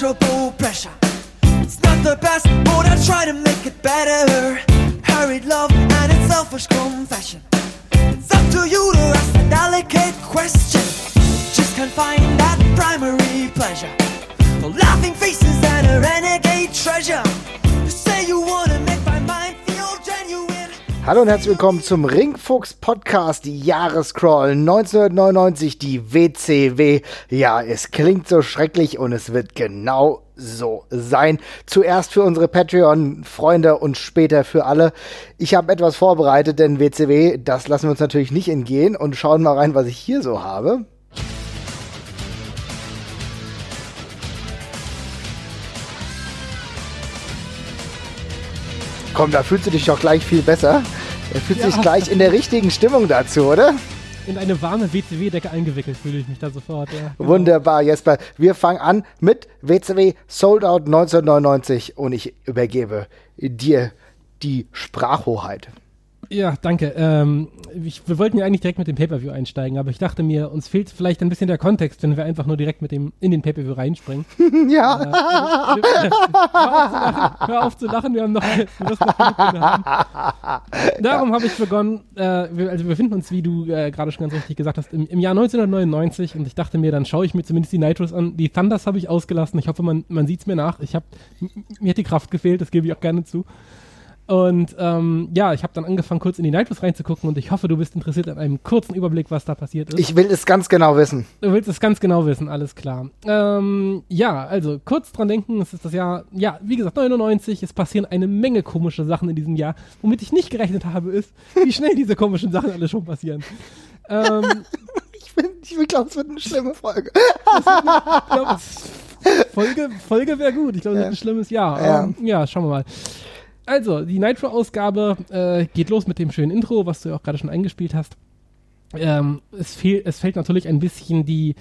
pressure. It's not the best, but I try to make it better. Hurried love and its selfish confession. It's up to you to ask a delicate question. Just can't find that primary pleasure. The laughing faces and a renegade treasure. You say you wanna make my. Hallo und herzlich willkommen zum Ringfuchs Podcast Jahrescrawl 1999, die WCW. Ja, es klingt so schrecklich und es wird genau so sein. Zuerst für unsere Patreon-Freunde und später für alle. Ich habe etwas vorbereitet, denn WCW, das lassen wir uns natürlich nicht entgehen und schauen mal rein, was ich hier so habe. Komm, da fühlst du dich doch gleich viel besser. Er fühlt Ja. sich gleich in der richtigen Stimmung dazu, oder? In eine warme WCW-Decke eingewickelt fühle ich mich da sofort. Ja. Genau. Wunderbar, Jesper. Wir fangen an mit WCW Sold Out 1999 und ich übergebe dir die Sprachhoheit. Ja, danke. Ähm, ich, wir wollten ja eigentlich direkt mit dem Pay-Per-View einsteigen, aber ich dachte mir, uns fehlt vielleicht ein bisschen der Kontext, wenn wir einfach nur direkt mit dem in den Pay-Per-View reinspringen. Ja, Wir- hör, auf zu lachen, hör auf zu lachen, wir haben noch, wir müssen noch haben. Darum habe ich begonnen, äh, wir, also wir befinden uns, wie du äh, gerade schon ganz richtig gesagt hast, im, im Jahr 1999 und ich dachte mir, dann schaue ich mir zumindest die Nitros an. Die Thunders habe ich ausgelassen. Ich hoffe, man, man sieht es mir nach. Ich hab, mir hat die Kraft gefehlt, das gebe ich auch gerne zu. Und ähm, ja, ich habe dann angefangen, kurz in die Nitros reinzugucken und ich hoffe, du bist interessiert an einem kurzen Überblick, was da passiert ist. ich will es ganz genau wissen. Du willst es ganz genau wissen, alles klar. Ähm, ja, also kurz dran denken, es ist das Jahr, ja, wie gesagt, 99, es passieren eine Menge komische Sachen in diesem Jahr. Womit ich nicht gerechnet habe, ist, wie schnell diese komischen Sachen alle schon passieren. Ähm, Ich, bin, ich will glauben, es wird eine schlimme Folge. ich glaub, es- Folge, Folge wäre gut. Ich glaube, es wird ein schlimmes Jahr. Ja. Ähm, ja, schauen wir mal. Also, die Nitro-Ausgabe äh, geht los mit dem schönen Intro, was du ja auch gerade schon eingespielt hast. Ähm, es, fehl, es fällt natürlich ein bisschen die,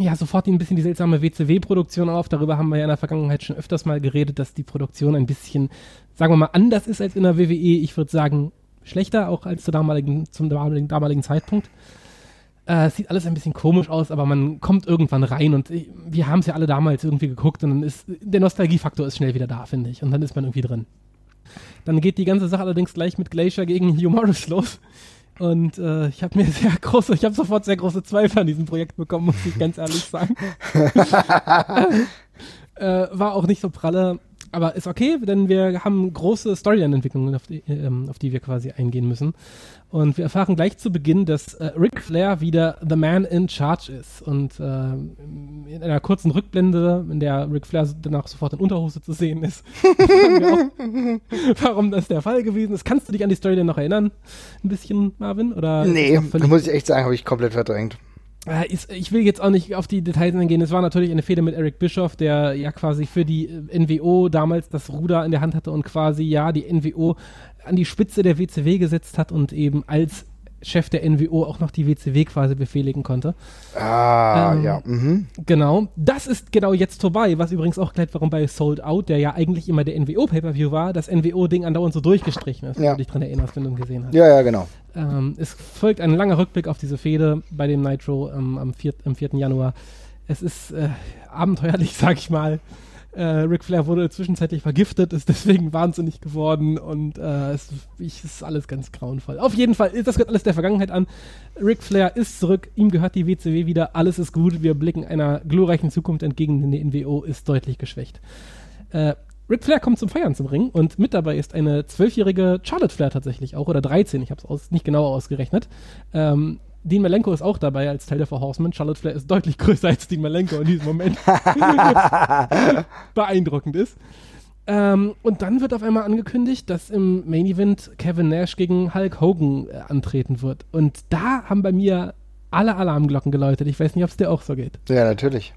ja, sofort ein bisschen die seltsame WCW-Produktion auf. Darüber haben wir ja in der Vergangenheit schon öfters mal geredet, dass die Produktion ein bisschen, sagen wir mal, anders ist als in der WWE. Ich würde sagen, schlechter, auch als zur damaligen, zum damaligen, damaligen Zeitpunkt. Äh, es sieht alles ein bisschen komisch aus, aber man kommt irgendwann rein und ich, wir haben es ja alle damals irgendwie geguckt und dann ist der Nostalgiefaktor ist schnell wieder da, finde ich. Und dann ist man irgendwie drin. Dann geht die ganze Sache allerdings gleich mit Glacier gegen Hugh Morris los. Und äh, ich habe mir sehr große, ich habe sofort sehr große Zweifel an diesem Projekt bekommen, muss ich ganz ehrlich sagen. äh, war auch nicht so pralle, aber ist okay, denn wir haben große Storyline-Entwicklungen, auf die, ähm, auf die wir quasi eingehen müssen. Und wir erfahren gleich zu Beginn, dass äh, Ric Flair wieder The Man in Charge ist. Und äh, in einer kurzen Rückblende, in der Ric Flair danach sofort in Unterhose zu sehen ist, auch, warum das der Fall gewesen ist. Kannst du dich an die Storyline noch erinnern? Ein bisschen, Marvin? Oder Nee, muss ich echt sagen, habe ich komplett verdrängt. Ich will jetzt auch nicht auf die Details eingehen. Es war natürlich eine Fehde mit Eric Bischoff, der ja quasi für die äh, NWO damals das Ruder in der Hand hatte und quasi ja die NWO an die Spitze der WCW gesetzt hat und eben als Chef der NWO auch noch die WCW quasi befehligen konnte. Ah, Ähm, ja. Mhm. Genau. Das ist genau jetzt vorbei, was übrigens auch gleich warum bei Sold Out, der ja eigentlich immer der NWO-Pay-Per-View war, das NWO-Ding andauernd so durchgestrichen ist, wenn Ja. du dich dran erinnerst, wenn du ihn gesehen hast. Ja, ja, genau. Ähm, es folgt ein langer Rückblick auf diese Fehde bei dem Nitro ähm, am, 4, am 4. Januar. Es ist äh, abenteuerlich, sag ich mal. Äh, Ric Flair wurde zwischenzeitlich vergiftet, ist deswegen wahnsinnig geworden und äh, es, ich, ist alles ganz grauenvoll. Auf jeden Fall, das gehört alles der Vergangenheit an. Ric Flair ist zurück, ihm gehört die WCW wieder, alles ist gut, wir blicken einer glorreichen Zukunft entgegen, denn die NWO ist deutlich geschwächt. Äh, Ric Flair kommt zum Feiern zum Ring und mit dabei ist eine zwölfjährige Charlotte Flair tatsächlich auch, oder 13, ich habe es nicht genauer ausgerechnet. Ähm, Dean Malenko ist auch dabei als Teil der Four Horsemen. Charlotte Flair ist deutlich größer als Dean Malenko in diesem Moment. Beeindruckend ist. Ähm, und dann wird auf einmal angekündigt, dass im Main Event Kevin Nash gegen Hulk Hogan äh, antreten wird. Und da haben bei mir alle Alarmglocken geläutet. Ich weiß nicht, ob es dir auch so geht. Ja, natürlich.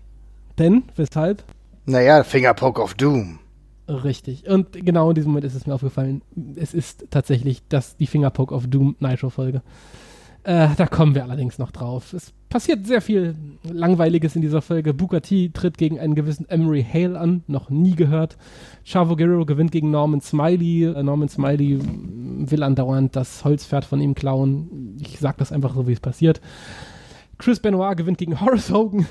Denn, weshalb? Naja, Fingerpoke of Doom. Richtig. Und genau in diesem Moment ist es mir aufgefallen. Es ist tatsächlich das, die Fingerpoke of Doom Nitro-Folge. Äh, da kommen wir allerdings noch drauf. Es passiert sehr viel Langweiliges in dieser Folge. Booker T tritt gegen einen gewissen Emery Hale an, noch nie gehört. Chavo Guerrero gewinnt gegen Norman Smiley. Äh, Norman Smiley will andauernd das Holzpferd von ihm klauen. Ich sag das einfach so, wie es passiert. Chris Benoit gewinnt gegen Horace Hogan.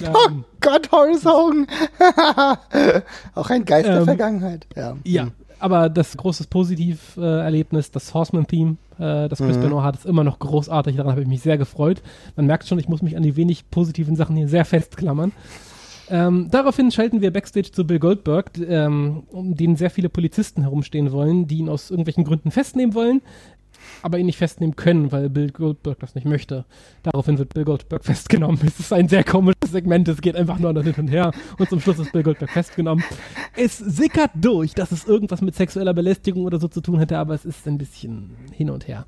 oh Gott, Horace Hogan. Auch ein Geist der Ähm, Vergangenheit. Ja. Ja, aber das große Positiv-Erlebnis, das Horseman-Theme, äh, das Chris Mhm. Benoit hat, ist immer noch großartig. Daran habe ich mich sehr gefreut. Man merkt schon, ich muss mich an die wenig positiven Sachen hier sehr festklammern. Ähm, daraufhin schalten wir Backstage zu Bill Goldberg, ähm, um den sehr viele Polizisten herumstehen wollen, die ihn aus irgendwelchen Gründen festnehmen wollen, aber ihn nicht festnehmen können, weil Bill Goldberg das nicht möchte. Daraufhin wird Bill Goldberg festgenommen. Es ist ein sehr komisches Segment, es geht einfach nur hin und her und zum Schluss ist Bill Goldberg festgenommen. Es sickert durch, dass es irgendwas mit sexueller Belästigung oder so zu tun hätte, aber es ist ein bisschen hin und her.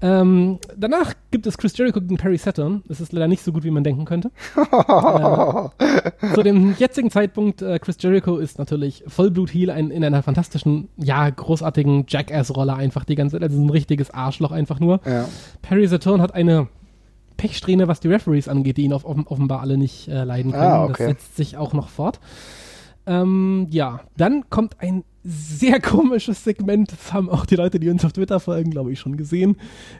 Ähm, danach gibt es Chris Jericho gegen Perry Saturn. Es ist leider nicht so gut, wie man denken könnte. äh, zu dem jetzigen Zeitpunkt, äh, Chris Jericho ist natürlich Vollblut-Heel ein, in einer fantastischen, ja, großartigen Jackass-Rolle einfach die ganze Zeit. Also ein richtiges Arschloch einfach nur. Ja. Perry Saturn hat eine Pechsträhne, was die Referees angeht, die ihn auf, offen- offenbar alle nicht äh, leiden können. Ah, okay. Das setzt sich auch noch fort. Ähm, ja, dann kommt ein sehr komisches Segment. Das haben auch die Leute, die uns auf Twitter folgen, glaube ich, schon gesehen.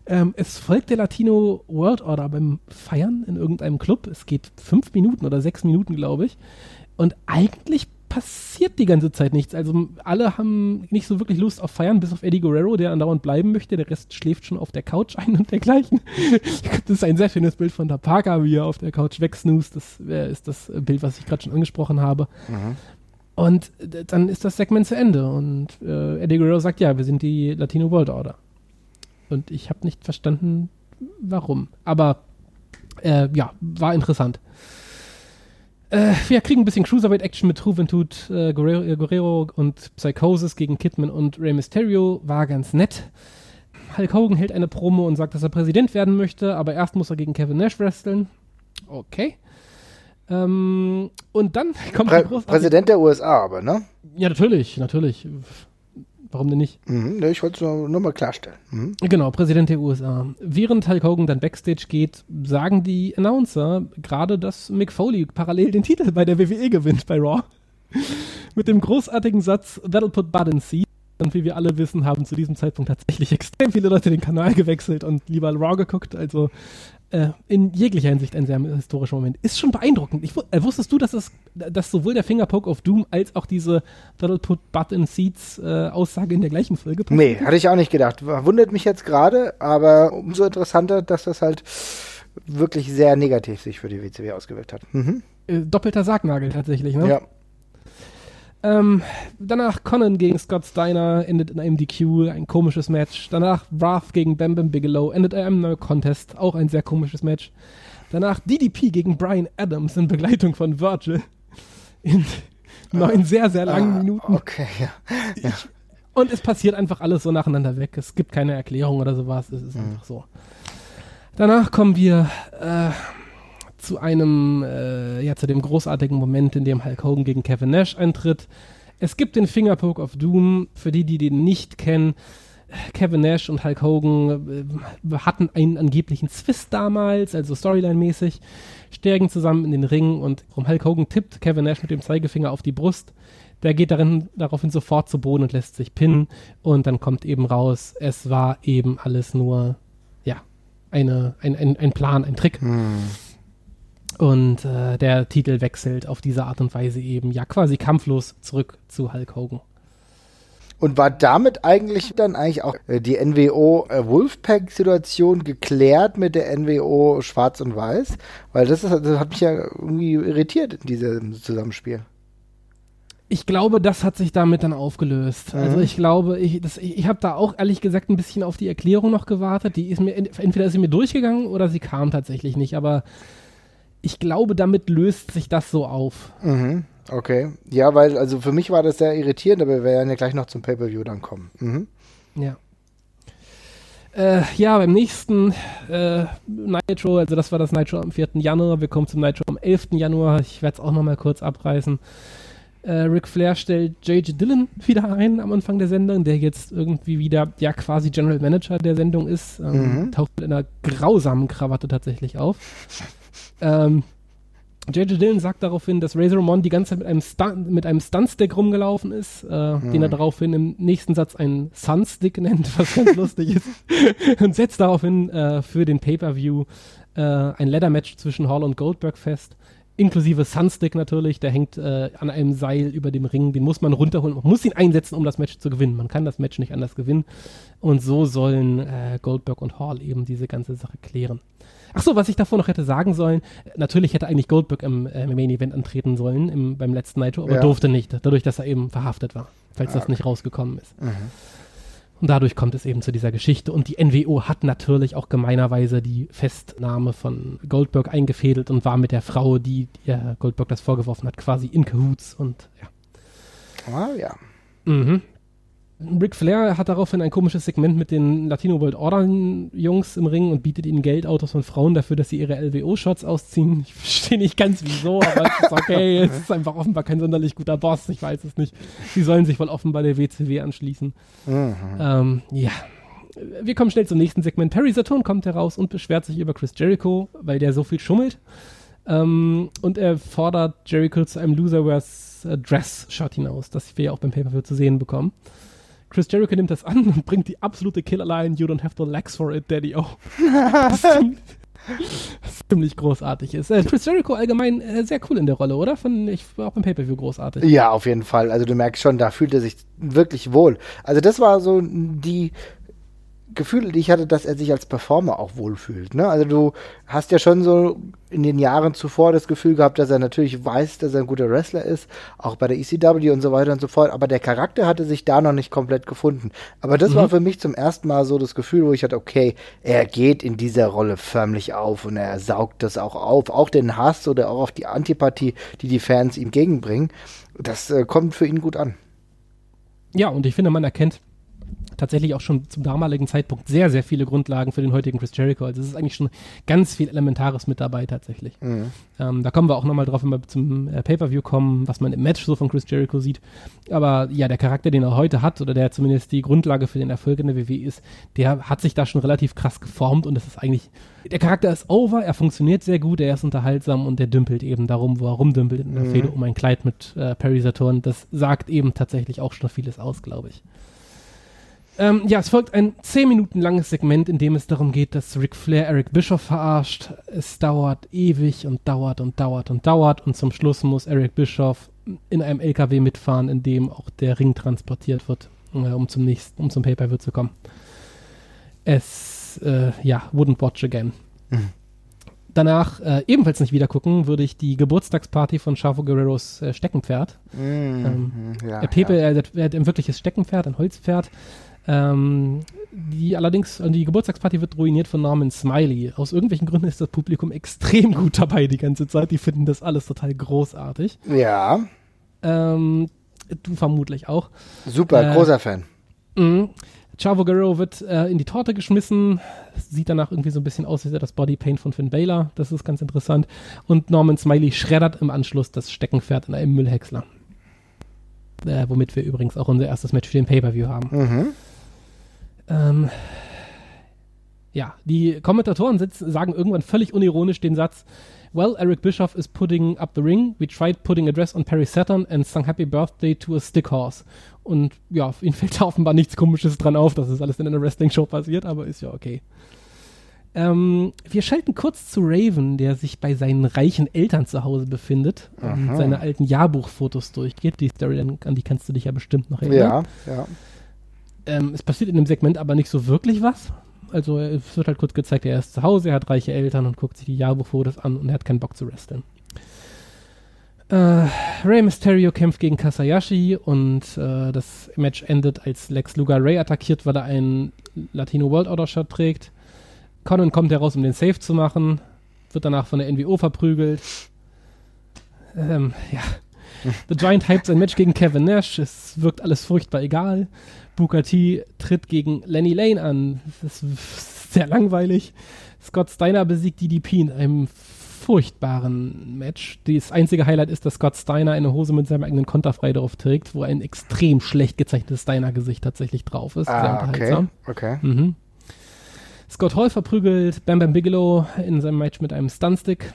Ähm, es folgt der Latino World Order beim Feiern in irgendeinem Club. Es geht fünf Minuten oder sechs Minuten, glaube ich. Und eigentlich passiert die ganze Zeit nichts. Also alle haben nicht so wirklich Lust auf Feiern, bis auf Eddie Guerrero, der andauernd bleiben möchte. Der Rest schläft schon auf der Couch ein und dergleichen. Das ist ein sehr schönes Bild von der Parker, wie er auf der Couch wegsnoost. Das äh, ist das Bild, was ich gerade schon angesprochen habe. Und dann ist das Segment zu Ende. Und äh, Eddie Guerrero sagt, ja, wir sind die Latino World Order. Und ich habe nicht verstanden, warum. Aber äh, ja, war interessant. Äh, wir kriegen ein bisschen Cruiserweight-Action mit Juventud, äh, Guerrero, äh, Guerrero und Psychosis gegen Kidman und Rey Mysterio. War ganz nett. Hulk Hogan hält eine Promo und sagt, dass er Präsident werden möchte, aber erst muss er gegen Kevin Nash wresteln. Okay. Ähm, und dann kommt Prä Präsident der USA aber, ne? Ja, natürlich, natürlich. Warum denn nicht? Mhm, ne, ich wollte es nur, nur mal klarstellen. Mhm. Genau, Präsident der USA. Während Hulk Hogan dann Backstage geht, sagen die Announcer gerade, dass Mick Foley parallel den Titel bei der WWE gewinnt bei Raw. Mit dem großartigen Satz, that'll put Bud in seat. Und wie wir alle wissen, haben zu diesem Zeitpunkt tatsächlich extrem viele Leute den Kanal gewechselt und lieber Raw geguckt. Also äh, in jeglicher Hinsicht ein sehr historischer Moment. Ist schon beeindruckend. Ich, äh, wusstest du, dass, es, dass sowohl der Fingerpoke of Doom als auch diese That'll put Bud in seats äh, Aussage in der gleichen Folge passiert? Nee, hatte ich auch nicht gedacht. Wundert mich jetzt gerade, aber umso interessanter, dass das halt wirklich sehr negativ sich für die WCW ausgewirkt hat. Mhm. Äh, doppelter Sargnagel tatsächlich, ne? Ja. Ähm, danach Conan gegen Scott Steiner endet in einem DQ, ein komisches Match. Danach Wrath gegen Bam Bam Bigelow endet in einem No Contest, auch ein sehr komisches Match. Danach DDP gegen Brian Adams in Begleitung von Virgil in neun sehr, sehr langen Ah, Minuten. Okay, ja. Und es passiert einfach alles so nacheinander weg. Es gibt keine Erklärung oder sowas. Es ist einfach so. Danach kommen wir äh, zu einem, äh, ja, zu dem großartigen Moment, in dem Hulk Hogan gegen Kevin Nash eintritt. Es gibt den Fingerpoke of Doom. Für die, die den nicht kennen, Kevin Nash und Hulk Hogan äh, hatten einen angeblichen Zwist damals, also Storyline-mäßig, steigen zusammen in den Ring und Hulk Hogan tippt Kevin Nash mit dem Zeigefinger auf die Brust. Der geht darin, daraufhin sofort zu Boden und lässt sich pinnen. Und dann kommt eben raus, es war eben alles nur, ja, eine, ein, ein, ein Plan, ein Trick. Und äh, der Titel wechselt auf diese Art und Weise eben, ja, quasi kampflos zurück zu Hulk Hogan. Und war damit eigentlich dann eigentlich auch äh, die NWO äh, Wolfpack-Situation geklärt mit der NWO Schwarz und Weiß? Weil das, ist, das hat mich ja irgendwie irritiert in diesem Zusammenspiel. Ich glaube, das hat sich damit dann aufgelöst. Mhm. Also ich glaube, ich, das- ich, ich habe da auch ehrlich gesagt ein bisschen auf die Erklärung noch gewartet. Die ist mir entweder ist sie mir durchgegangen oder sie kam tatsächlich nicht. Aber ich glaube, damit löst sich das so auf. Mhm. Okay. Ja, weil, also für mich war das sehr irritierend, aber wir werden ja gleich noch zum Pay-Per-View dann kommen. Mhm. Ja. Äh, ja, beim nächsten äh, Nitro, also das war das Nitro am 4. Januar, wir kommen zum Nitro am 11. Januar, ich werde es auch nochmal kurz abreißen. Äh, Ric Flair stellt J.J. Dillon wieder ein am Anfang der Sendung, der jetzt irgendwie wieder ja quasi General Manager der Sendung ist. Ähm, Mhm. Taucht mit einer grausamen Krawatte tatsächlich auf. Ähm, J.J. Dillon sagt daraufhin, dass Razor Ramon die ganze Zeit mit einem, Stunt, mit einem Stuntstick rumgelaufen ist, äh, den er daraufhin im nächsten Satz einen Sunstick nennt, was ganz lustig ist. Und setzt daraufhin äh, für den Pay-Per-View äh, ein Ladder-Match zwischen Hall und Goldberg fest. inklusive Sunstick natürlich, der hängt äh, an einem Seil über dem Ring, den muss man runterholen, man muss ihn einsetzen, um das Match zu gewinnen. Man kann das Match nicht anders gewinnen. Und so sollen äh, Goldberg und Hall eben diese ganze Sache klären. Ach so, was ich davor noch hätte sagen sollen, natürlich hätte eigentlich Goldberg im, äh, Main Event antreten sollen, im, beim letzten Nitro, aber Ja. durfte nicht, dadurch, dass er eben verhaftet war, falls Ah, das nicht rausgekommen ist. Mhm. Und dadurch kommt es eben zu dieser Geschichte. Und die NWO hat natürlich auch gemeinerweise die Festnahme von Goldberg eingefädelt und war mit der Frau, die äh, Goldberg das vorgeworfen hat, quasi in Cahoots. Und ja. Ah, ja. Mhm. Ric Flair hat daraufhin ein komisches Segment mit den Latino World Order Jungs im Ring und bietet ihnen Geldautos von Frauen dafür, dass sie ihre LWO-Shots ausziehen. Ich verstehe nicht ganz wieso, aber es ist okay. es ist einfach offenbar kein sonderlich guter Boss. Ich weiß es nicht. Sie sollen sich wohl offenbar der WCW anschließen. Mhm. Ähm, ja. Wir kommen schnell zum nächsten Segment. Perry Saturn kommt heraus und beschwert sich über Chris Jericho, weil der so viel schummelt. Ähm, und er fordert Jericho zu einem Loser Wears äh, Dress Shot hinaus, das wir ja auch beim Pay-Per-View zu sehen bekommen. Chris Jericho nimmt das an und bringt die absolute Killerline You don't have the legs for it, Daddy O. das ziemlich- das ziemlich großartig ist. Äh, Chris Jericho allgemein äh, sehr cool in der Rolle, oder? Fand ich war auch beim Pay-Per-View großartig. Ja, auf jeden Fall. Also du merkst schon, da fühlt er sich wirklich wohl. Also das war so die Gefühle, die ich hatte, dass er sich als Performer auch wohlfühlt. Ne? Also du hast ja schon so in den Jahren zuvor das Gefühl gehabt, dass er natürlich weiß, dass er ein guter Wrestler ist, auch bei der ECW und so weiter und so fort. Aber der Charakter hatte sich da noch nicht komplett gefunden. Aber das war für mich zum ersten Mal so das Gefühl, wo ich hatte, okay, er geht in dieser Rolle förmlich auf und er saugt das auch auf. Auch den Hass oder auch auf die Antipathie, die die Fans ihm gegenbringen. Das äh, kommt für ihn gut an. Ja, und ich finde, man erkennt tatsächlich auch schon zum damaligen Zeitpunkt sehr, sehr viele Grundlagen für den heutigen Chris Jericho. Also es ist eigentlich schon ganz viel Elementares mit dabei tatsächlich. Ähm, da kommen wir auch nochmal drauf, wenn wir zum äh, Pay-Per-View kommen, was man im Match so von Chris Jericho sieht. Aber ja, der Charakter, den er heute hat, oder der zumindest die Grundlage für den Erfolg in der WWE ist, der hat sich da schon relativ krass geformt und es ist eigentlich, der Charakter ist over, er funktioniert sehr gut, er ist unterhaltsam und der dümpelt eben darum, wo er rumdümpelt in der Fehde um ein Kleid mit äh, Perry Saturn. Das sagt eben tatsächlich auch schon vieles aus, glaube ich. Ähm, ja, es folgt ein 10 Minuten langes Segment, in dem es darum geht, dass Ric Flair Eric Bischoff verarscht. Es dauert ewig und dauert und dauert und dauert und zum Schluss muss Eric Bischoff in einem LKW mitfahren, in dem auch der Ring transportiert wird, äh, um zum nächsten, um zum Pay-Per-View zu kommen. Es, äh, ja, wouldn't watch again. Danach äh, ebenfalls nicht wieder gucken, würde ich die Geburtstagsparty von Chavo Guerreros äh, Steckenpferd ähm, ja, der Pepe, er, hat- er hat ein wirkliches Steckenpferd, ein Holzpferd. Ähm, die allerdings, äh, die Geburtstagsparty wird ruiniert von Norman Smiley. Aus irgendwelchen Gründen ist das Publikum extrem gut dabei die ganze Zeit. Die finden das alles total großartig. ja, Ähm, du vermutlich auch. super, Äh, großer Fan. Mhm. Chavo Guerrero wird äh, in die Torte geschmissen. Sieht danach irgendwie so ein bisschen aus wie das Bodypaint von Finn Balor. Das ist ganz interessant. Und Norman Smiley schreddert im Anschluss das Steckenpferd in einem Müllhäcksler. Äh, womit wir übrigens auch unser erstes Match für den Pay-Per-View haben. Mhm. Ähm, ja, die Kommentatoren sitzen, sagen irgendwann völlig unironisch den Satz: Well, Eric Bischoff is putting up the ring. We tried putting a dress on Perry Saturn and sung Happy Birthday to a stick horse. Und ja, ihnen fällt da offenbar nichts Komisches dran auf, dass es alles in einer Wrestling-Show passiert, aber ist ja okay. Ähm, wir schalten kurz zu Raven, der sich bei seinen reichen Eltern zu Hause befindet und seine alten Jahrbuchfotos durchgeht. Die Story, an an die kannst du dich ja bestimmt noch erinnern. Ja, ja. Ähm, es passiert in dem Segment aber nicht so wirklich was. Also es wird halt kurz gezeigt, er ist zu Hause, er hat reiche Eltern und guckt sich die Jahrbuchfotos an und er hat keinen Bock zu wresteln. Äh, Rey Mysterio kämpft gegen Kasayashi und äh, das Match endet, als Lex Luger Ray attackiert, weil er einen Latino World Order Shirt trägt. Conan kommt heraus, um den Safe zu machen, wird danach von der NWO verprügelt. Ähm, ja. The Giant hypt sein Match gegen Kevin Nash. Es wirkt alles furchtbar egal. Booker T tritt gegen Lenny Lane an. Das ist sehr langweilig. Scott Steiner besiegt DDP in einem furchtbaren Match. Das einzige Highlight ist, dass Scott Steiner eine Hose mit seinem eigenen Konterfrei drauf trägt, wo ein extrem schlecht gezeichnetes Steiner-Gesicht tatsächlich drauf ist. Sehr Ah, okay, unterhaltsam. okay. Mhm. Scott Hall verprügelt Bam Bam Bigelow in seinem Match mit einem Stunstick.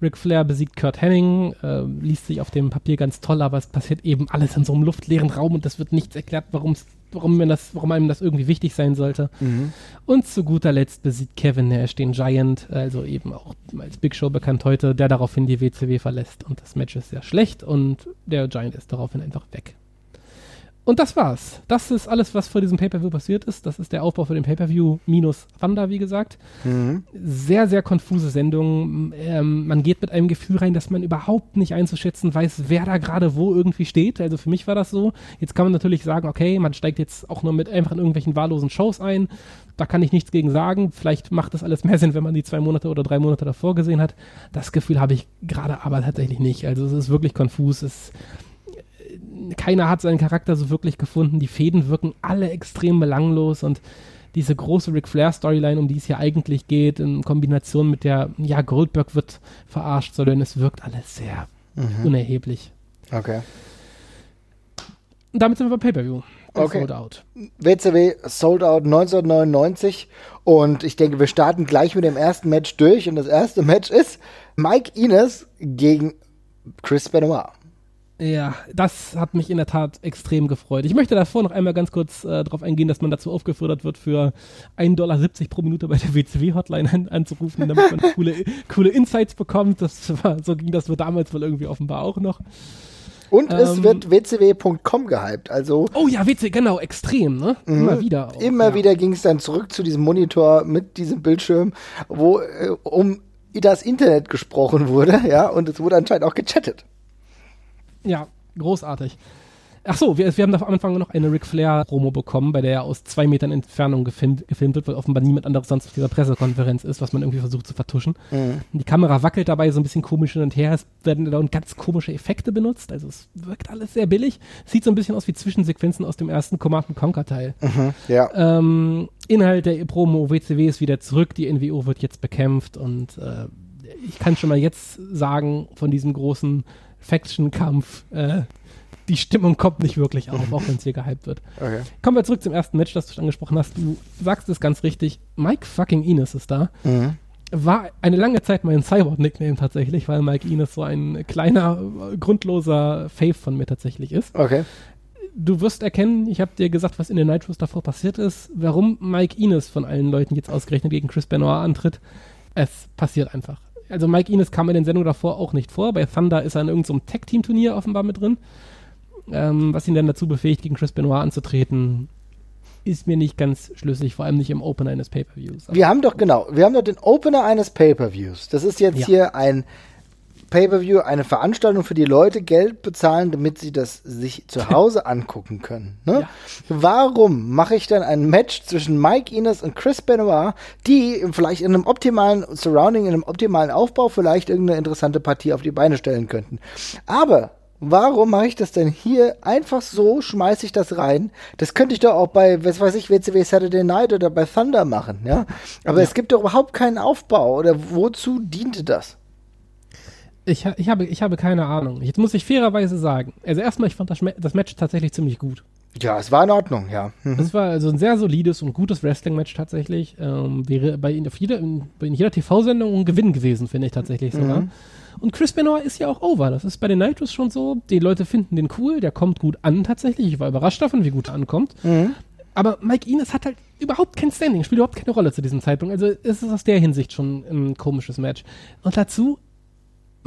Ric Flair besiegt Kurt Henning, äh, liest sich auf dem Papier ganz toll, aber es passiert eben alles in so einem luftleeren Raum und es wird nichts erklärt, warum warum, das, warum einem das irgendwie wichtig sein sollte. Mhm. Und zu guter Letzt besiegt Kevin Nash den Giant, also eben auch als Big Show bekannt heute, der daraufhin die WCW verlässt. Und das Match ist sehr schlecht und der Giant ist daraufhin einfach weg. Und das war's. Das ist alles, was vor diesem Pay-Per-View passiert ist. Das ist der Aufbau für den Pay-Per-View minus Thunder, wie gesagt. Mhm. Sehr, sehr konfuse Sendung. Ähm, man geht mit einem Gefühl rein, dass man überhaupt nicht einzuschätzen weiß, wer da gerade wo irgendwie steht. Also für mich war das so. Jetzt kann man natürlich sagen, okay, man steigt jetzt auch nur mit einfach in irgendwelchen wahllosen Shows ein. Da kann ich nichts gegen sagen. Vielleicht macht das alles mehr Sinn, wenn man die zwei Monate oder drei Monate davor gesehen hat. Das Gefühl habe ich gerade aber tatsächlich nicht. Also es ist wirklich konfus. Es keiner hat seinen Charakter so wirklich gefunden. Die Fäden wirken alle extrem belanglos und diese große Ric Flair Storyline, um die es hier eigentlich geht, in Kombination mit der, ja, Goldberg wird verarscht, sondern es wirkt alles sehr mhm. unerheblich. Okay. Und damit sind wir bei Pay-Per-View. Okay. Sold Out. WCW Sold Out 1999 und ich denke, wir starten gleich mit dem ersten Match durch und das erste Match ist Mike Ines gegen Chris Benoit. Ja, das hat mich in der Tat extrem gefreut. Ich möchte davor noch einmal ganz kurz äh, darauf eingehen, dass man dazu aufgefordert wird, für 1,70 Dollar pro Minute bei der WCW-Hotline an, anzurufen, damit man coole, coole Insights bekommt. Das war, so ging das wohl damals wohl irgendwie offenbar auch noch. Und ähm, es wird wcw.com gehypt, also. Oh ja, WCW, genau, extrem, ne? Mhm. Immer wieder. Auch, immer ja. wieder ging es dann zurück zu diesem Monitor mit diesem Bildschirm, wo äh, um das Internet gesprochen wurde, ja, und es wurde anscheinend auch gechattet. Ja, großartig. Ach so, wir, wir haben da am Anfang noch eine Ric Flair-Promo bekommen, bei der er aus zwei Metern Entfernung gefilmt, gefilmt wird, weil offenbar niemand anderes sonst auf dieser Pressekonferenz ist, was man irgendwie versucht zu vertuschen. Mhm. Die Kamera wackelt dabei so ein bisschen komisch hin und her. Es werden da ganz komische Effekte benutzt. Also es wirkt alles sehr billig. Sieht so ein bisschen aus wie Zwischensequenzen aus dem ersten Command Conquer Teil. Mhm, ja. Ähm, Inhalt der Promo WCW ist wieder zurück. Die NWO wird jetzt bekämpft und äh, ich kann schon mal jetzt sagen, von diesem großen Faction-Kampf. Äh, die Stimmung kommt nicht wirklich auf, auch wenn es hier gehypt wird. Okay. Kommen wir zurück zum ersten Match, das du schon angesprochen hast. Du sagst es ganz richtig. Mike fucking Ines ist da. Mhm. War eine lange Zeit mein Cyborg-Nickname tatsächlich, weil Mike Ines so ein kleiner, grundloser Fave von mir tatsächlich ist. Okay. Du wirst erkennen, ich habe dir gesagt, was in den Nitros davor passiert ist, warum Mike Ines von allen Leuten jetzt ausgerechnet gegen Chris Benoit antritt. Es passiert einfach also Mike Ines kam in den Sendungen davor auch nicht vor. Bei Thunder ist er in irgendeinem so Tag-Team-Turnier offenbar mit drin. Ähm, was ihn dann dazu befähigt, gegen Chris Benoit anzutreten, ist mir nicht ganz schlüssig, vor allem nicht im Opener eines Pay-Per-Views. Wir haben doch, genau, wir haben doch den Opener eines Pay-Per-Views. Das ist jetzt ja. hier ein Pay-per-View eine Veranstaltung für die Leute Geld bezahlen, damit sie das sich zu Hause angucken können. Ne? Ja. Warum mache ich dann ein Match zwischen Mike Ines und Chris Benoit, die vielleicht in einem optimalen Surrounding, in einem optimalen Aufbau vielleicht irgendeine interessante Partie auf die Beine stellen könnten? Aber Warum mache ich das denn hier einfach so? Schmeiße ich das rein? Das könnte ich doch auch bei, was weiß ich, WCW Saturday Night oder bei Thunder machen, ja? Aber ja. es gibt doch überhaupt keinen Aufbau. Oder wozu diente das? Ich, ich, habe, ich habe keine Ahnung. Jetzt muss ich fairerweise sagen. Also erstmal, ich fand das, das Match tatsächlich ziemlich gut. Ja, es war in Ordnung, ja. Mhm. Es war also ein sehr solides und gutes Wrestling-Match tatsächlich. Ähm, wäre bei in, auf jeder, in, in jeder TV-Sendung ein Gewinn gewesen, finde ich tatsächlich sogar. Mhm. Und Chris Benoit ist ja auch over. Das ist bei den Nitros schon so. Die Leute finden den cool, der kommt gut an tatsächlich. Ich war überrascht davon, wie gut er ankommt. Mhm. Aber Mike Ines hat halt überhaupt kein Standing, spielt überhaupt keine Rolle zu diesem Zeitpunkt. Also es ist aus der Hinsicht schon ein komisches Match. Und dazu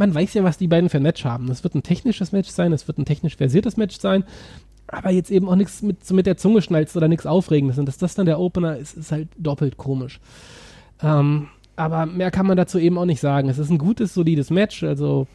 man weiß ja, was die beiden für ein Match haben. Es wird ein technisches Match sein, es wird ein technisch versiertes Match sein, aber jetzt eben auch nichts mit, so mit der Zunge schnalzt oder nichts Aufregendes. Und dass das dann der Opener ist, ist halt doppelt komisch. Ähm, aber mehr kann man dazu eben auch nicht sagen. Es ist ein gutes, solides Match, also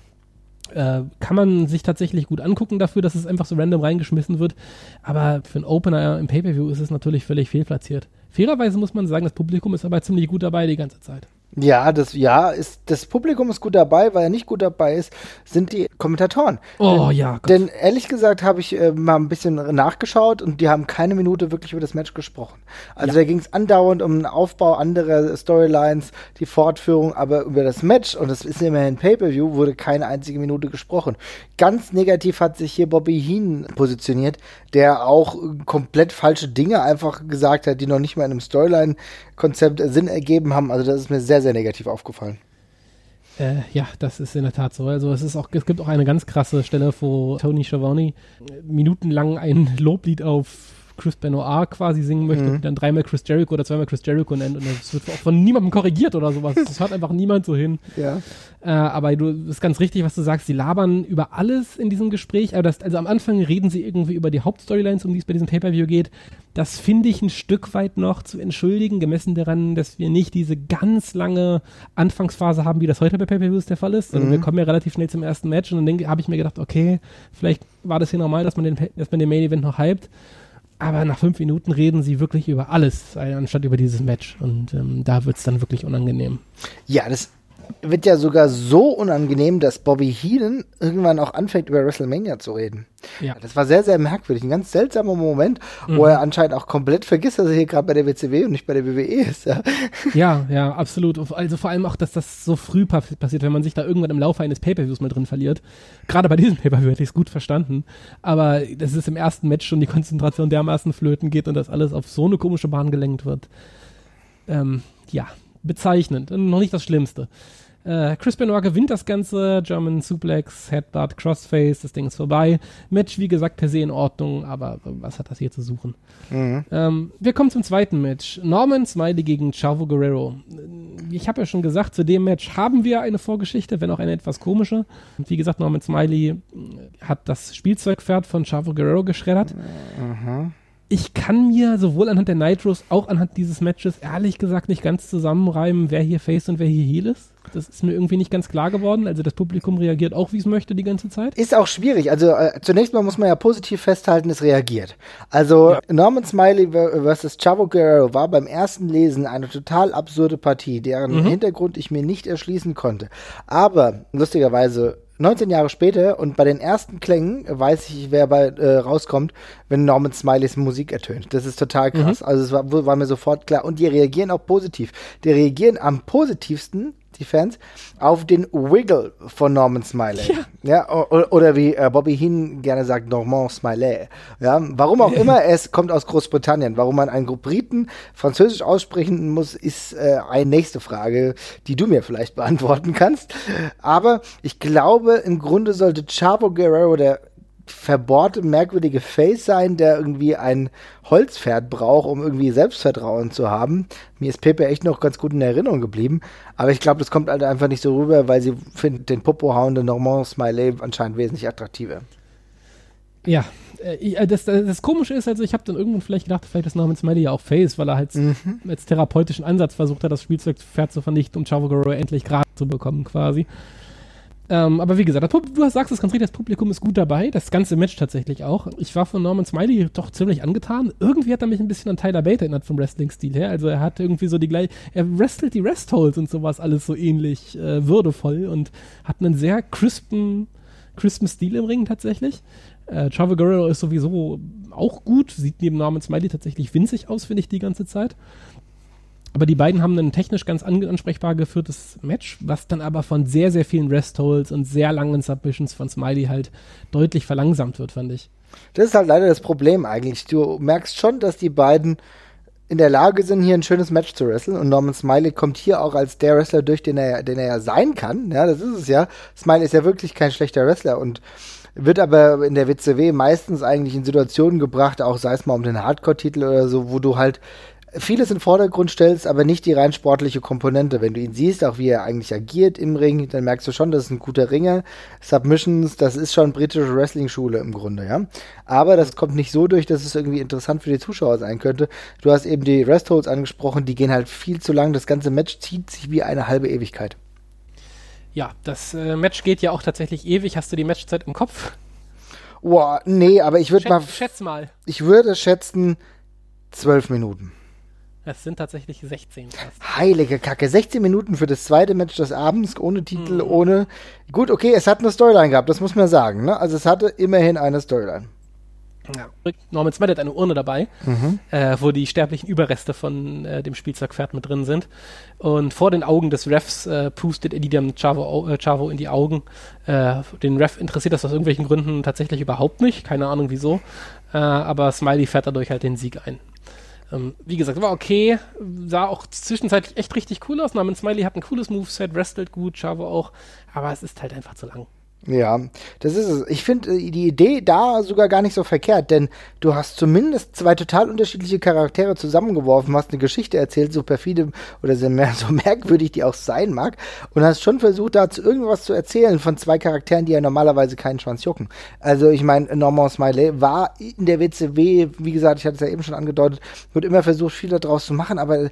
äh, kann man sich tatsächlich gut angucken dafür, dass es einfach so random reingeschmissen wird. Aber für einen Opener im Pay-Per-View ist es natürlich völlig fehlplatziert. Fairerweise muss man sagen, das Publikum ist aber ziemlich gut dabei die ganze Zeit. Ja, das, ja, ist, das Publikum ist gut dabei, weil er nicht gut dabei ist, sind die Kommentatoren. Oh denn, ja. Gott. Denn ehrlich gesagt habe ich äh, mal ein bisschen nachgeschaut und die haben keine Minute wirklich über das Match gesprochen. Also ja. da ging es andauernd um den Aufbau anderer Storylines, die Fortführung, aber über das Match, und das ist immerhin Pay-Per-View, wurde keine einzige Minute gesprochen. Ganz negativ hat sich hier Bobby Heen positioniert, der auch komplett falsche Dinge einfach gesagt hat, die noch nicht mal in einem Storyline-Konzept Sinn ergeben haben. Also das ist mir sehr, sehr negativ aufgefallen. Äh, ja, das ist in der Tat so. Also es ist auch, es gibt auch eine ganz krasse Stelle, wo Tony Schiavone minutenlang ein Loblied auf Chris Benoit quasi singen möchte, mhm. dann dreimal Chris Jericho oder zweimal Chris Jericho nennt und das wird auch von niemandem korrigiert oder sowas. Das hört einfach niemand so hin. Ja. Äh, aber du ist ganz richtig, was du sagst. Sie labern über alles in diesem Gespräch. Aber das, also am Anfang reden sie irgendwie über die Hauptstorylines, um die es bei diesem Pay-Per-View geht. Das finde ich ein Stück weit noch zu entschuldigen, gemessen daran, dass wir nicht diese ganz lange Anfangsphase haben, wie das heute bei Pay-Per-Views der Fall ist. Mhm. wir kommen ja relativ schnell zum ersten Match und dann habe ich mir gedacht, okay, vielleicht war das hier normal, dass man den, dass man den Main Event noch hypt. Aber nach fünf Minuten reden sie wirklich über alles, anstatt über dieses Match. Und ähm, da wird es dann wirklich unangenehm. Ja, das wird ja sogar so unangenehm, dass Bobby Heenan irgendwann auch anfängt, über WrestleMania zu reden. Ja. Das war sehr, sehr merkwürdig. Ein ganz seltsamer Moment, mhm. wo er anscheinend auch komplett vergisst, dass er hier gerade bei der WCW und nicht bei der WWE ist. Ja. ja, ja, absolut. Also vor allem auch, dass das so früh passiert, wenn man sich da irgendwann im Laufe eines Pay-Per-Views mal drin verliert. Gerade bei diesem Pay-Per-View hätte ich es gut verstanden. Aber dass es im ersten Match schon die Konzentration dermaßen flöten geht und das alles auf so eine komische Bahn gelenkt wird. Ähm, ja, bezeichnend. Und noch nicht das Schlimmste. Äh, Chris Benoit gewinnt das Ganze. German Suplex, Headbutt, Crossface, das Ding ist vorbei. Match, wie gesagt, per se in Ordnung, aber was hat das hier zu suchen? Mhm. Ähm, wir kommen zum zweiten Match. Norman Smiley gegen Chavo Guerrero. Ich habe ja schon gesagt, zu dem Match haben wir eine Vorgeschichte, wenn auch eine etwas komische. Und wie gesagt, Norman Smiley hat das Spielzeugpferd von Chavo Guerrero geschreddert. Mhm ich kann mir sowohl anhand der Nitros, auch anhand dieses Matches ehrlich gesagt nicht ganz zusammenreimen, wer hier Face und wer hier Heel ist. Das ist mir irgendwie nicht ganz klar geworden. Also das Publikum reagiert auch, wie es möchte, die ganze Zeit. Ist auch schwierig. Also äh, zunächst mal muss man ja positiv festhalten, es reagiert. Also ja. Norman Smiley versus Chavo Guerrero war beim ersten Lesen eine total absurde Partie, deren mhm. Hintergrund ich mir nicht erschließen konnte. Aber lustigerweise 19 Jahre später und bei den ersten Klängen weiß ich, wer bei äh, rauskommt, wenn Norman Smileys Musik ertönt. Das ist total krass. Mhm. Also es war, war mir sofort klar. Und die reagieren auch positiv. Die reagieren am positivsten die Fans, auf den Wiggle von Norman Smiley. Ja. ja oder, oder wie äh, Bobby Heen gerne sagt, Normand Smiley. Ja, warum auch immer, es kommt aus Großbritannien. Warum man einen Briten französisch aussprechen muss, ist äh, eine nächste Frage, die du mir vielleicht beantworten kannst. Aber ich glaube, im Grunde sollte Chavo Guerrero der verbohrte, merkwürdige Face sein, der irgendwie ein Holzpferd braucht, um irgendwie Selbstvertrauen zu haben. Mir ist Pepe echt noch ganz gut in Erinnerung geblieben. Aber ich glaube, das kommt halt einfach nicht so rüber, weil sie findet den Popo-hauenden Normand Smiley anscheinend wesentlich attraktiver. Ja, äh, äh das, das, das, Komische ist, also ich habe dann irgendwann vielleicht gedacht, vielleicht ist Norman Smiley ja auch Face, weil er halt mhm. als therapeutischen Ansatz versucht hat, das Spielzeugpferd zu vernichten, um Chavo Guerrero endlich gerade zu bekommen quasi. Ähm, aber wie gesagt, du sagst es ganz richtig, das Publikum ist gut dabei, das ganze Match tatsächlich auch. Ich war von Norman Smiley doch ziemlich angetan. Irgendwie hat er mich ein bisschen an Tyler Bate erinnert vom Wrestling-Stil her. Also er hat irgendwie so die gleiche, er wrestelt die Restholds und sowas alles so ähnlich äh, würdevoll und hat einen sehr crispen, crispen Stil im Ring tatsächlich. Äh, Chavo Guerrero ist sowieso auch gut, sieht neben Norman Smiley tatsächlich winzig aus, finde ich, die ganze Zeit. Aber die beiden haben ein technisch ganz ansprechbar geführtes Match, was dann aber von sehr, sehr vielen Rest-Holds und sehr langen Submissions von Smiley halt deutlich verlangsamt wird, fand ich. Das ist halt leider das Problem eigentlich. Du merkst schon, dass die beiden in der Lage sind, hier ein schönes Match zu wresteln. Und Norman Smiley kommt hier auch als der Wrestler durch, den er, den er ja sein kann. Ja, das ist es ja. Smiley ist ja wirklich kein schlechter Wrestler und wird aber in der WCW meistens eigentlich in Situationen gebracht, auch sei es mal um den Hardcore-Titel oder so, wo du halt vieles in den Vordergrund stellst, aber nicht die rein sportliche Komponente. Wenn du ihn siehst, auch wie er eigentlich agiert im Ring, dann merkst du schon, das ist ein guter Ringer. Submissions, das ist schon britische Wrestling-Schule im Grunde, ja. Aber das kommt nicht so durch, dass es irgendwie interessant für die Zuschauer sein könnte. Du hast eben die Restholds angesprochen, die gehen halt viel zu lang. Das ganze Match zieht sich wie eine halbe Ewigkeit. Ja, das äh, Match geht ja auch tatsächlich ewig. Hast du die Matchzeit im Kopf? Boah, nee, aber ich würde mal. Schätz mal. Ich würde schätzen zwölf Minuten. Es sind tatsächlich 16 fast. Heilige Kacke. 16 Minuten für das zweite Match des Abends, ohne Titel, mhm. ohne. Gut, okay, es hat eine Storyline gehabt, das muss man sagen. Ne? Also es hatte immerhin eine Storyline. Ja. Norman Smith hat eine Urne dabei, mhm. äh, wo die sterblichen Überreste von äh, dem Spielzeugpferd mit drin sind. Und vor den Augen des Refs äh, pustet Eddie dem Chavo, äh, Chavo in die Augen. Äh, den Ref interessiert das aus irgendwelchen Gründen tatsächlich überhaupt nicht. Keine Ahnung wieso. Äh, aber Smiley fährt dadurch halt den Sieg ein. Ähm, wie gesagt, war okay, sah auch zwischenzeitlich echt richtig cool aus. Namen Smiley hat ein cooles Moveset, wrestelt gut, Chavo auch, aber es ist halt einfach zu lang. Ja, das ist es. Ich finde äh, die Idee da sogar gar nicht so verkehrt, denn du hast zumindest zwei total unterschiedliche Charaktere zusammengeworfen, hast eine Geschichte erzählt, so perfide oder so, mehr, so merkwürdig die auch sein mag, und hast schon versucht, dazu irgendwas zu erzählen von zwei Charakteren, die ja normalerweise keinen Schwanz jucken. Also ich meine, Norman Smiley war in der WCW, wie gesagt, ich hatte es ja eben schon angedeutet, wird immer versucht, viel daraus zu machen, aber äh,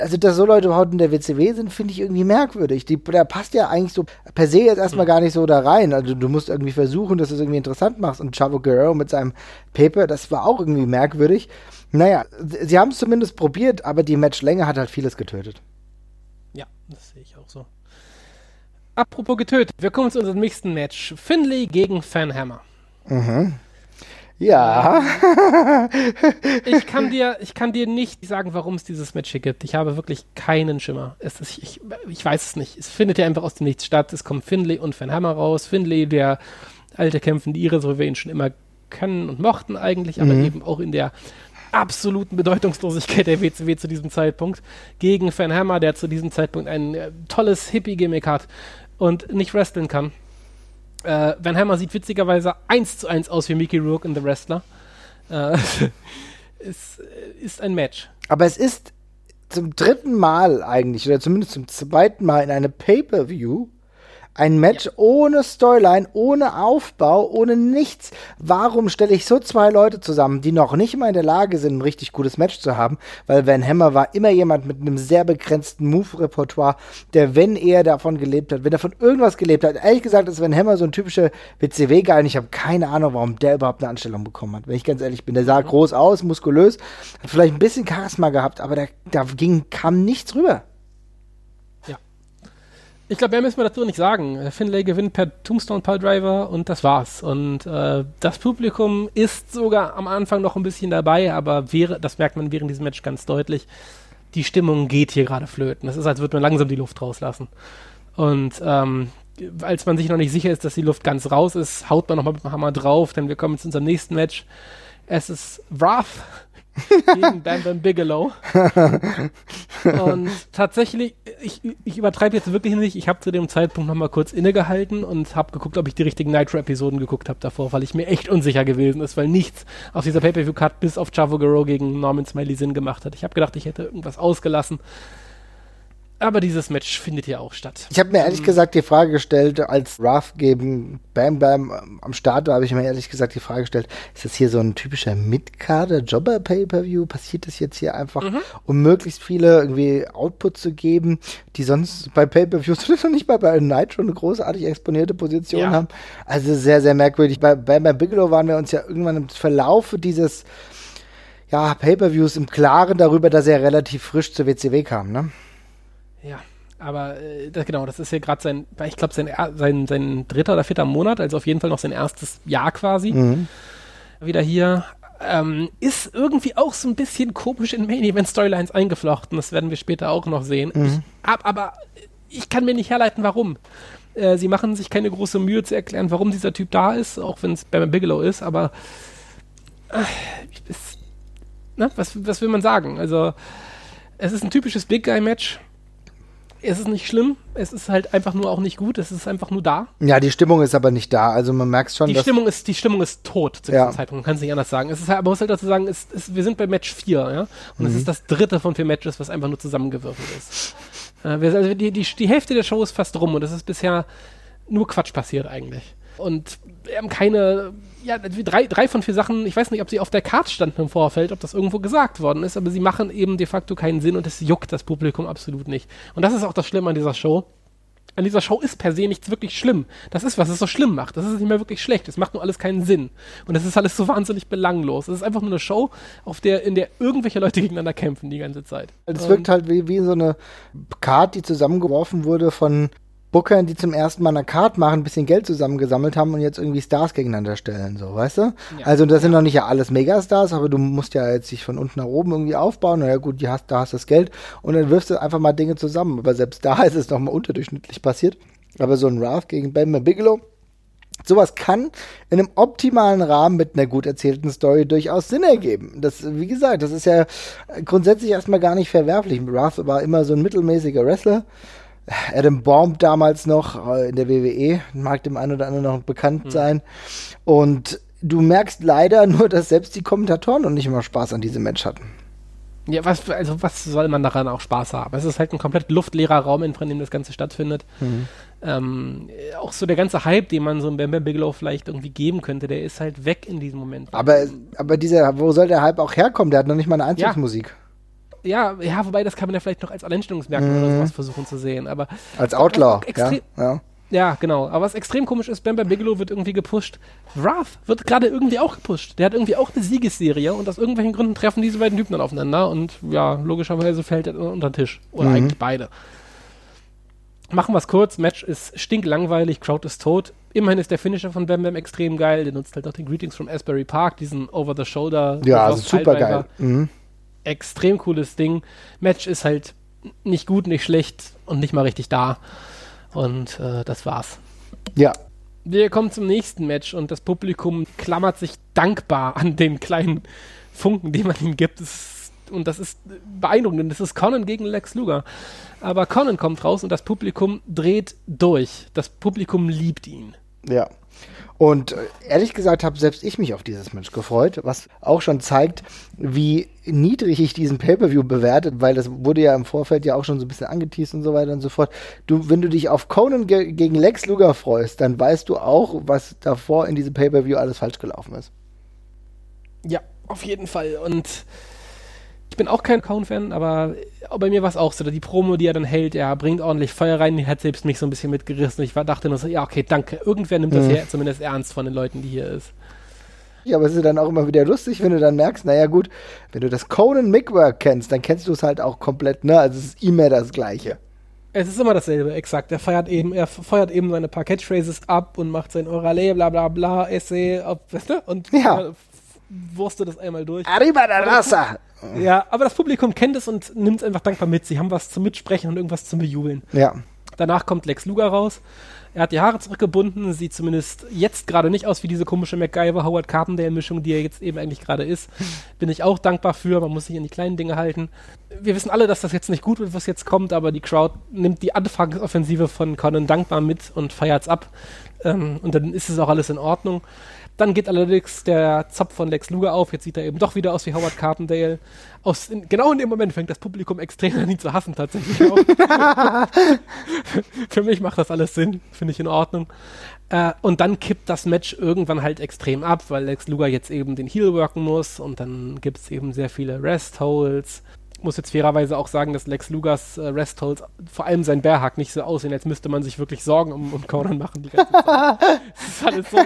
also dass so Leute überhaupt in der WCW sind, finde ich irgendwie merkwürdig. Die, der passt ja eigentlich so per se jetzt erstmal gar nicht so da rein. Also du musst irgendwie versuchen, dass du es irgendwie interessant machst. Und Chavo Guerrero mit seinem Paper, das war auch irgendwie merkwürdig. Naja, sie haben es zumindest probiert, aber die Matchlänge hat halt vieles getötet. Ja, das sehe ich auch so. Apropos getötet, wir kommen zu unserem nächsten Match. Finley gegen Fanhammer. Mhm. Ja. ich, kann dir, ich kann dir nicht sagen, warum es dieses Match hier gibt. Ich habe wirklich keinen Schimmer. Es ist, ich, ich weiß es nicht. Es findet ja einfach aus dem Nichts statt. Es kommen Finlay und Van Hammer raus. Finlay, der alte kämpfende Ire, so wie wir ihn schon immer kennen und mochten eigentlich, aber mhm. eben auch in der absoluten Bedeutungslosigkeit der WCW zu diesem Zeitpunkt gegen Van Hammer, der zu diesem Zeitpunkt ein äh, tolles Hippie-Gimmick hat und nicht wresteln kann. Äh, Van Hammer sieht witzigerweise eins zu eins aus wie Mickey Rourke in The Wrestler. Äh, es ist ein Match. Aber es ist zum dritten Mal eigentlich, oder zumindest zum zweiten Mal in einem Pay-Per-View, ein Match ja. ohne Storyline, ohne Aufbau, ohne nichts. Warum stelle ich so zwei Leute zusammen, die noch nicht mal in der Lage sind, ein richtig gutes Match zu haben? Weil Van Hammer war immer jemand mit einem sehr begrenzten Move-Repertoire, der, wenn er davon gelebt hat, wenn er von irgendwas gelebt hat, ehrlich gesagt ist Van Hammer so ein typischer WCW-Guy und ich habe keine Ahnung, warum der überhaupt eine Anstellung bekommen hat. Wenn ich ganz ehrlich bin, der sah mhm. groß aus, muskulös, hat vielleicht ein bisschen Charisma gehabt, aber da, da ging, kam nichts rüber. Ich glaube, mehr müssen wir dazu nicht sagen. Finlay gewinnt per Tombstone Pile Driver und das war's. Und äh, das Publikum ist sogar am Anfang noch ein bisschen dabei, aber wäre, das merkt man während diesem Match ganz deutlich, die Stimmung geht hier gerade flöten. Das ist, als würde man langsam die Luft rauslassen. Und ähm, als man sich noch nicht sicher ist, dass die Luft ganz raus ist, haut man nochmal mit dem Hammer drauf, denn wir kommen zu unserem nächsten Match. Es ist Wrath gegen Bam Bam Bigelow. und tatsächlich, ich, ich übertreibe jetzt wirklich nicht, ich habe zu dem Zeitpunkt nochmal kurz innegehalten und habe geguckt, ob ich die richtigen Nitro-Episoden geguckt habe davor, weil ich mir echt unsicher gewesen ist, weil nichts auf dieser Pay-Per-View-Card bis auf Chavo Guerrero gegen Norman Smiley Sinn gemacht hat. Ich habe gedacht, ich hätte irgendwas ausgelassen. Aber dieses Match findet ja auch statt. Ich habe mir ehrlich ähm, gesagt die Frage gestellt, als Ruff gegen Bam Bam am Start war, habe ich mir ehrlich gesagt die Frage gestellt, ist das hier so ein typischer Mid-Kader Jobber Pay-Per-View? Passiert das jetzt hier einfach, mhm. um möglichst viele irgendwie Output zu geben, die sonst bei Pay-Per-Views noch nicht mal bei Night schon eine großartig exponierte Position ja. haben? Also sehr, sehr merkwürdig. Bei Bam Bam Bigelow waren wir uns ja irgendwann im Verlaufe dieses ja, Pay-Per-Views im Klaren darüber, dass er relativ frisch zur WCW kam, ne? Ja, aber äh, das, genau, das ist ja gerade sein, ich glaube, sein, sein, sein dritter oder vierter Monat, also auf jeden Fall noch sein erstes Jahr quasi. Mhm. Wieder hier. Ähm, ist irgendwie auch so ein bisschen komisch in Main Event Storylines eingeflochten. Das werden wir später auch noch sehen. Mhm. Ich, ab, aber ich kann mir nicht herleiten, warum. Äh, sie machen sich keine große Mühe zu erklären, warum dieser Typ da ist, auch wenn es Bam Bigelow ist, aber äh, ist, na, was, was will man sagen? Also, es ist ein typisches Big Guy-Match es ist nicht schlimm, es ist halt einfach nur auch nicht gut, es ist einfach nur da. Ja, die Stimmung ist aber nicht da, also man merkt schon, die Stimmung ist Die Stimmung ist tot zu diesem ja. Zeitpunkt, man kann es nicht anders sagen. Es ist halt, aber man muss halt dazu sagen, es, es, wir sind bei Match 4, ja, und mhm. es ist das dritte von vier Matches, was einfach nur zusammengewürfelt ist. äh, wir, also die, die, die Hälfte der Show ist fast rum und es ist bisher nur Quatsch passiert eigentlich. Und wir haben keine, ja, drei, drei von vier Sachen, ich weiß nicht, ob sie auf der Karte standen im Vorfeld, ob das irgendwo gesagt worden ist, aber sie machen eben de facto keinen Sinn und es juckt das Publikum absolut nicht. Und das ist auch das Schlimme an dieser Show. An dieser Show ist per se nichts wirklich schlimm. Das ist, was es so schlimm macht. Das ist nicht mehr wirklich schlecht. Es macht nur alles keinen Sinn. Und es ist alles so wahnsinnig belanglos. Es ist einfach nur eine Show, auf der, in der irgendwelche Leute gegeneinander kämpfen die ganze Zeit. Es wirkt halt wie, wie so eine Karte, die zusammengeworfen wurde von Bookern, die zum ersten Mal eine Card machen, ein bisschen Geld zusammengesammelt haben und jetzt irgendwie Stars gegeneinander stellen, so, weißt du? Ja. Also das sind noch nicht ja alles Megastars, aber du musst ja jetzt sich von unten nach oben irgendwie aufbauen. Na ja gut, die hast, da hast du das Geld und dann wirfst du einfach mal Dinge zusammen. Aber selbst da ist es noch mal unterdurchschnittlich passiert. Aber so ein Wrath gegen Ben Bigelow, sowas kann in einem optimalen Rahmen mit einer gut erzählten Story durchaus Sinn ergeben. Das, wie gesagt, das ist ja grundsätzlich erstmal gar nicht verwerflich. Wrath war immer so ein mittelmäßiger Wrestler. Adam Bomb damals noch äh, in der WWE, mag dem einen oder anderen noch bekannt mhm. sein. Und du merkst leider nur, dass selbst die Kommentatoren noch nicht immer Spaß an diesem Match hatten. Ja, was, also was soll man daran auch Spaß haben? Es ist halt ein komplett luftleerer Raum, in dem das Ganze stattfindet. Mhm. Ähm, auch so der ganze Hype, den man so im Bam Bam Bigelow vielleicht irgendwie geben könnte, der ist halt weg in diesem Moment. Aber, aber dieser, wo soll der Hype auch herkommen? Der hat noch nicht mal eine Einzugsmusik. Ja. Ja, ja, wobei das kann man ja vielleicht noch als Alleinstellungsmerkmal mhm. oder sowas versuchen zu sehen. Aber als Outlaw, ja, ja. Ja, genau. Aber was extrem komisch ist, Bam Bam Bigelow wird irgendwie gepusht. Wrath wird gerade irgendwie auch gepusht. Der hat irgendwie auch eine Siegesserie und aus irgendwelchen Gründen treffen diese beiden Typen dann aufeinander und ja, logischerweise fällt er unter den Tisch. Oder mhm. eigentlich beide. Machen wir es kurz. Match ist stinklangweilig, Crowd ist tot. Immerhin ist der Finisher von Bam Bam extrem geil. Der nutzt halt auch den Greetings from Asbury Park, diesen Over-the-Shoulder. Ja, also super geil. Mhm. Extrem cooles Ding. Match ist halt nicht gut, nicht schlecht und nicht mal richtig da. Und äh, das war's. Ja. Wir kommen zum nächsten Match und das Publikum klammert sich dankbar an den kleinen Funken, den man ihm gibt. Das ist, und das ist beeindruckend. Das ist Conan gegen Lex Luger. Aber Conan kommt raus und das Publikum dreht durch. Das Publikum liebt ihn. Ja. Und äh, ehrlich gesagt habe selbst ich mich auf dieses Match gefreut, was auch schon zeigt, wie niedrig ich diesen Pay-Per-View bewertet, weil das wurde ja im Vorfeld ja auch schon so ein bisschen angeteased und so weiter und so fort. Du, wenn du dich auf Conan ge gegen Lex Luger freust, dann weißt du auch, was davor in diesem Pay-Per-View alles falsch gelaufen ist. Ja, auf jeden Fall. Und ich bin auch kein Count-Fan, aber bei mir war es auch so, die Promo, die er dann hält, er bringt ordentlich Feuer rein, die hat selbst mich so ein bisschen mitgerissen. Ich war, dachte nur so, ja, okay, danke. Irgendwer nimmt das mhm. hier zumindest ernst von den Leuten, die hier ist. Ja, aber es ist dann auch immer wieder lustig, wenn du dann merkst, naja gut, wenn du das Conan Mickwork kennst, dann kennst du es halt auch komplett, ne? Also es ist immer das Gleiche. Es ist immer dasselbe, exakt. Er feiert eben, er feuert eben seine paar Catchphrases ab und macht sein Orale, bla bla bla, Essay, weißt du? Und ja. Wurstet das einmal durch. Arriba da Raza! Ja, aber das Publikum kennt es und nimmt es einfach dankbar mit. Sie haben was zum Mitsprechen und irgendwas zum Bejubeln. Ja. Danach kommt Lex Luger raus. Er hat die Haare zurückgebunden, sieht zumindest jetzt gerade nicht aus wie diese komische MacGyver-Howard Carpendale-Mischung, die er jetzt eben eigentlich gerade ist. Bin ich auch dankbar für, man muss sich an die kleinen Dinge halten. Wir wissen alle, dass das jetzt nicht gut wird, was jetzt kommt, aber die Crowd nimmt die Anfangsoffensive von Conan dankbar mit und feiert's ab. Ähm, und dann ist es auch alles in Ordnung. Dann geht allerdings der Zopf von Lex Luger auf. Jetzt sieht er eben doch wieder aus wie Howard Carpendale. Aus, in, genau in dem Moment fängt das Publikum extrem an ihn zu hassen, tatsächlich auch. Für mich macht das alles Sinn. Finde ich in Ordnung. Äh, und dann kippt das Match irgendwann halt extrem ab, weil Lex Luger jetzt eben den Heel worken muss. Und dann gibt es eben sehr viele Rest-Holds muss jetzt fairerweise auch sagen, dass Lex Lugas äh, Restholds, vor allem sein Bärhack, nicht so aussehen, als müsste man sich wirklich Sorgen um, um Conan machen die ganze Zeit. das ist alles so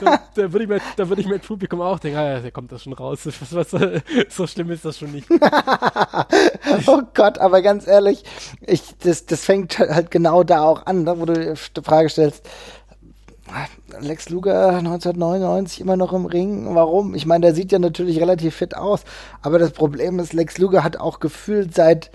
da, da würde ich, mir, da würd ich mir Publikum auch denken, ah, ja, da kommt das schon raus. Was, was, so schlimm ist das schon nicht. oh Gott, aber ganz ehrlich, ich, das, das fängt halt genau da auch an, ne, wo du die Frage stellst, Lex Luger 1999 immer noch im Ring. Warum? Ich meine, der sieht ja natürlich relativ fit aus. Aber das Problem ist, Lex Luger hat auch gefühlt seit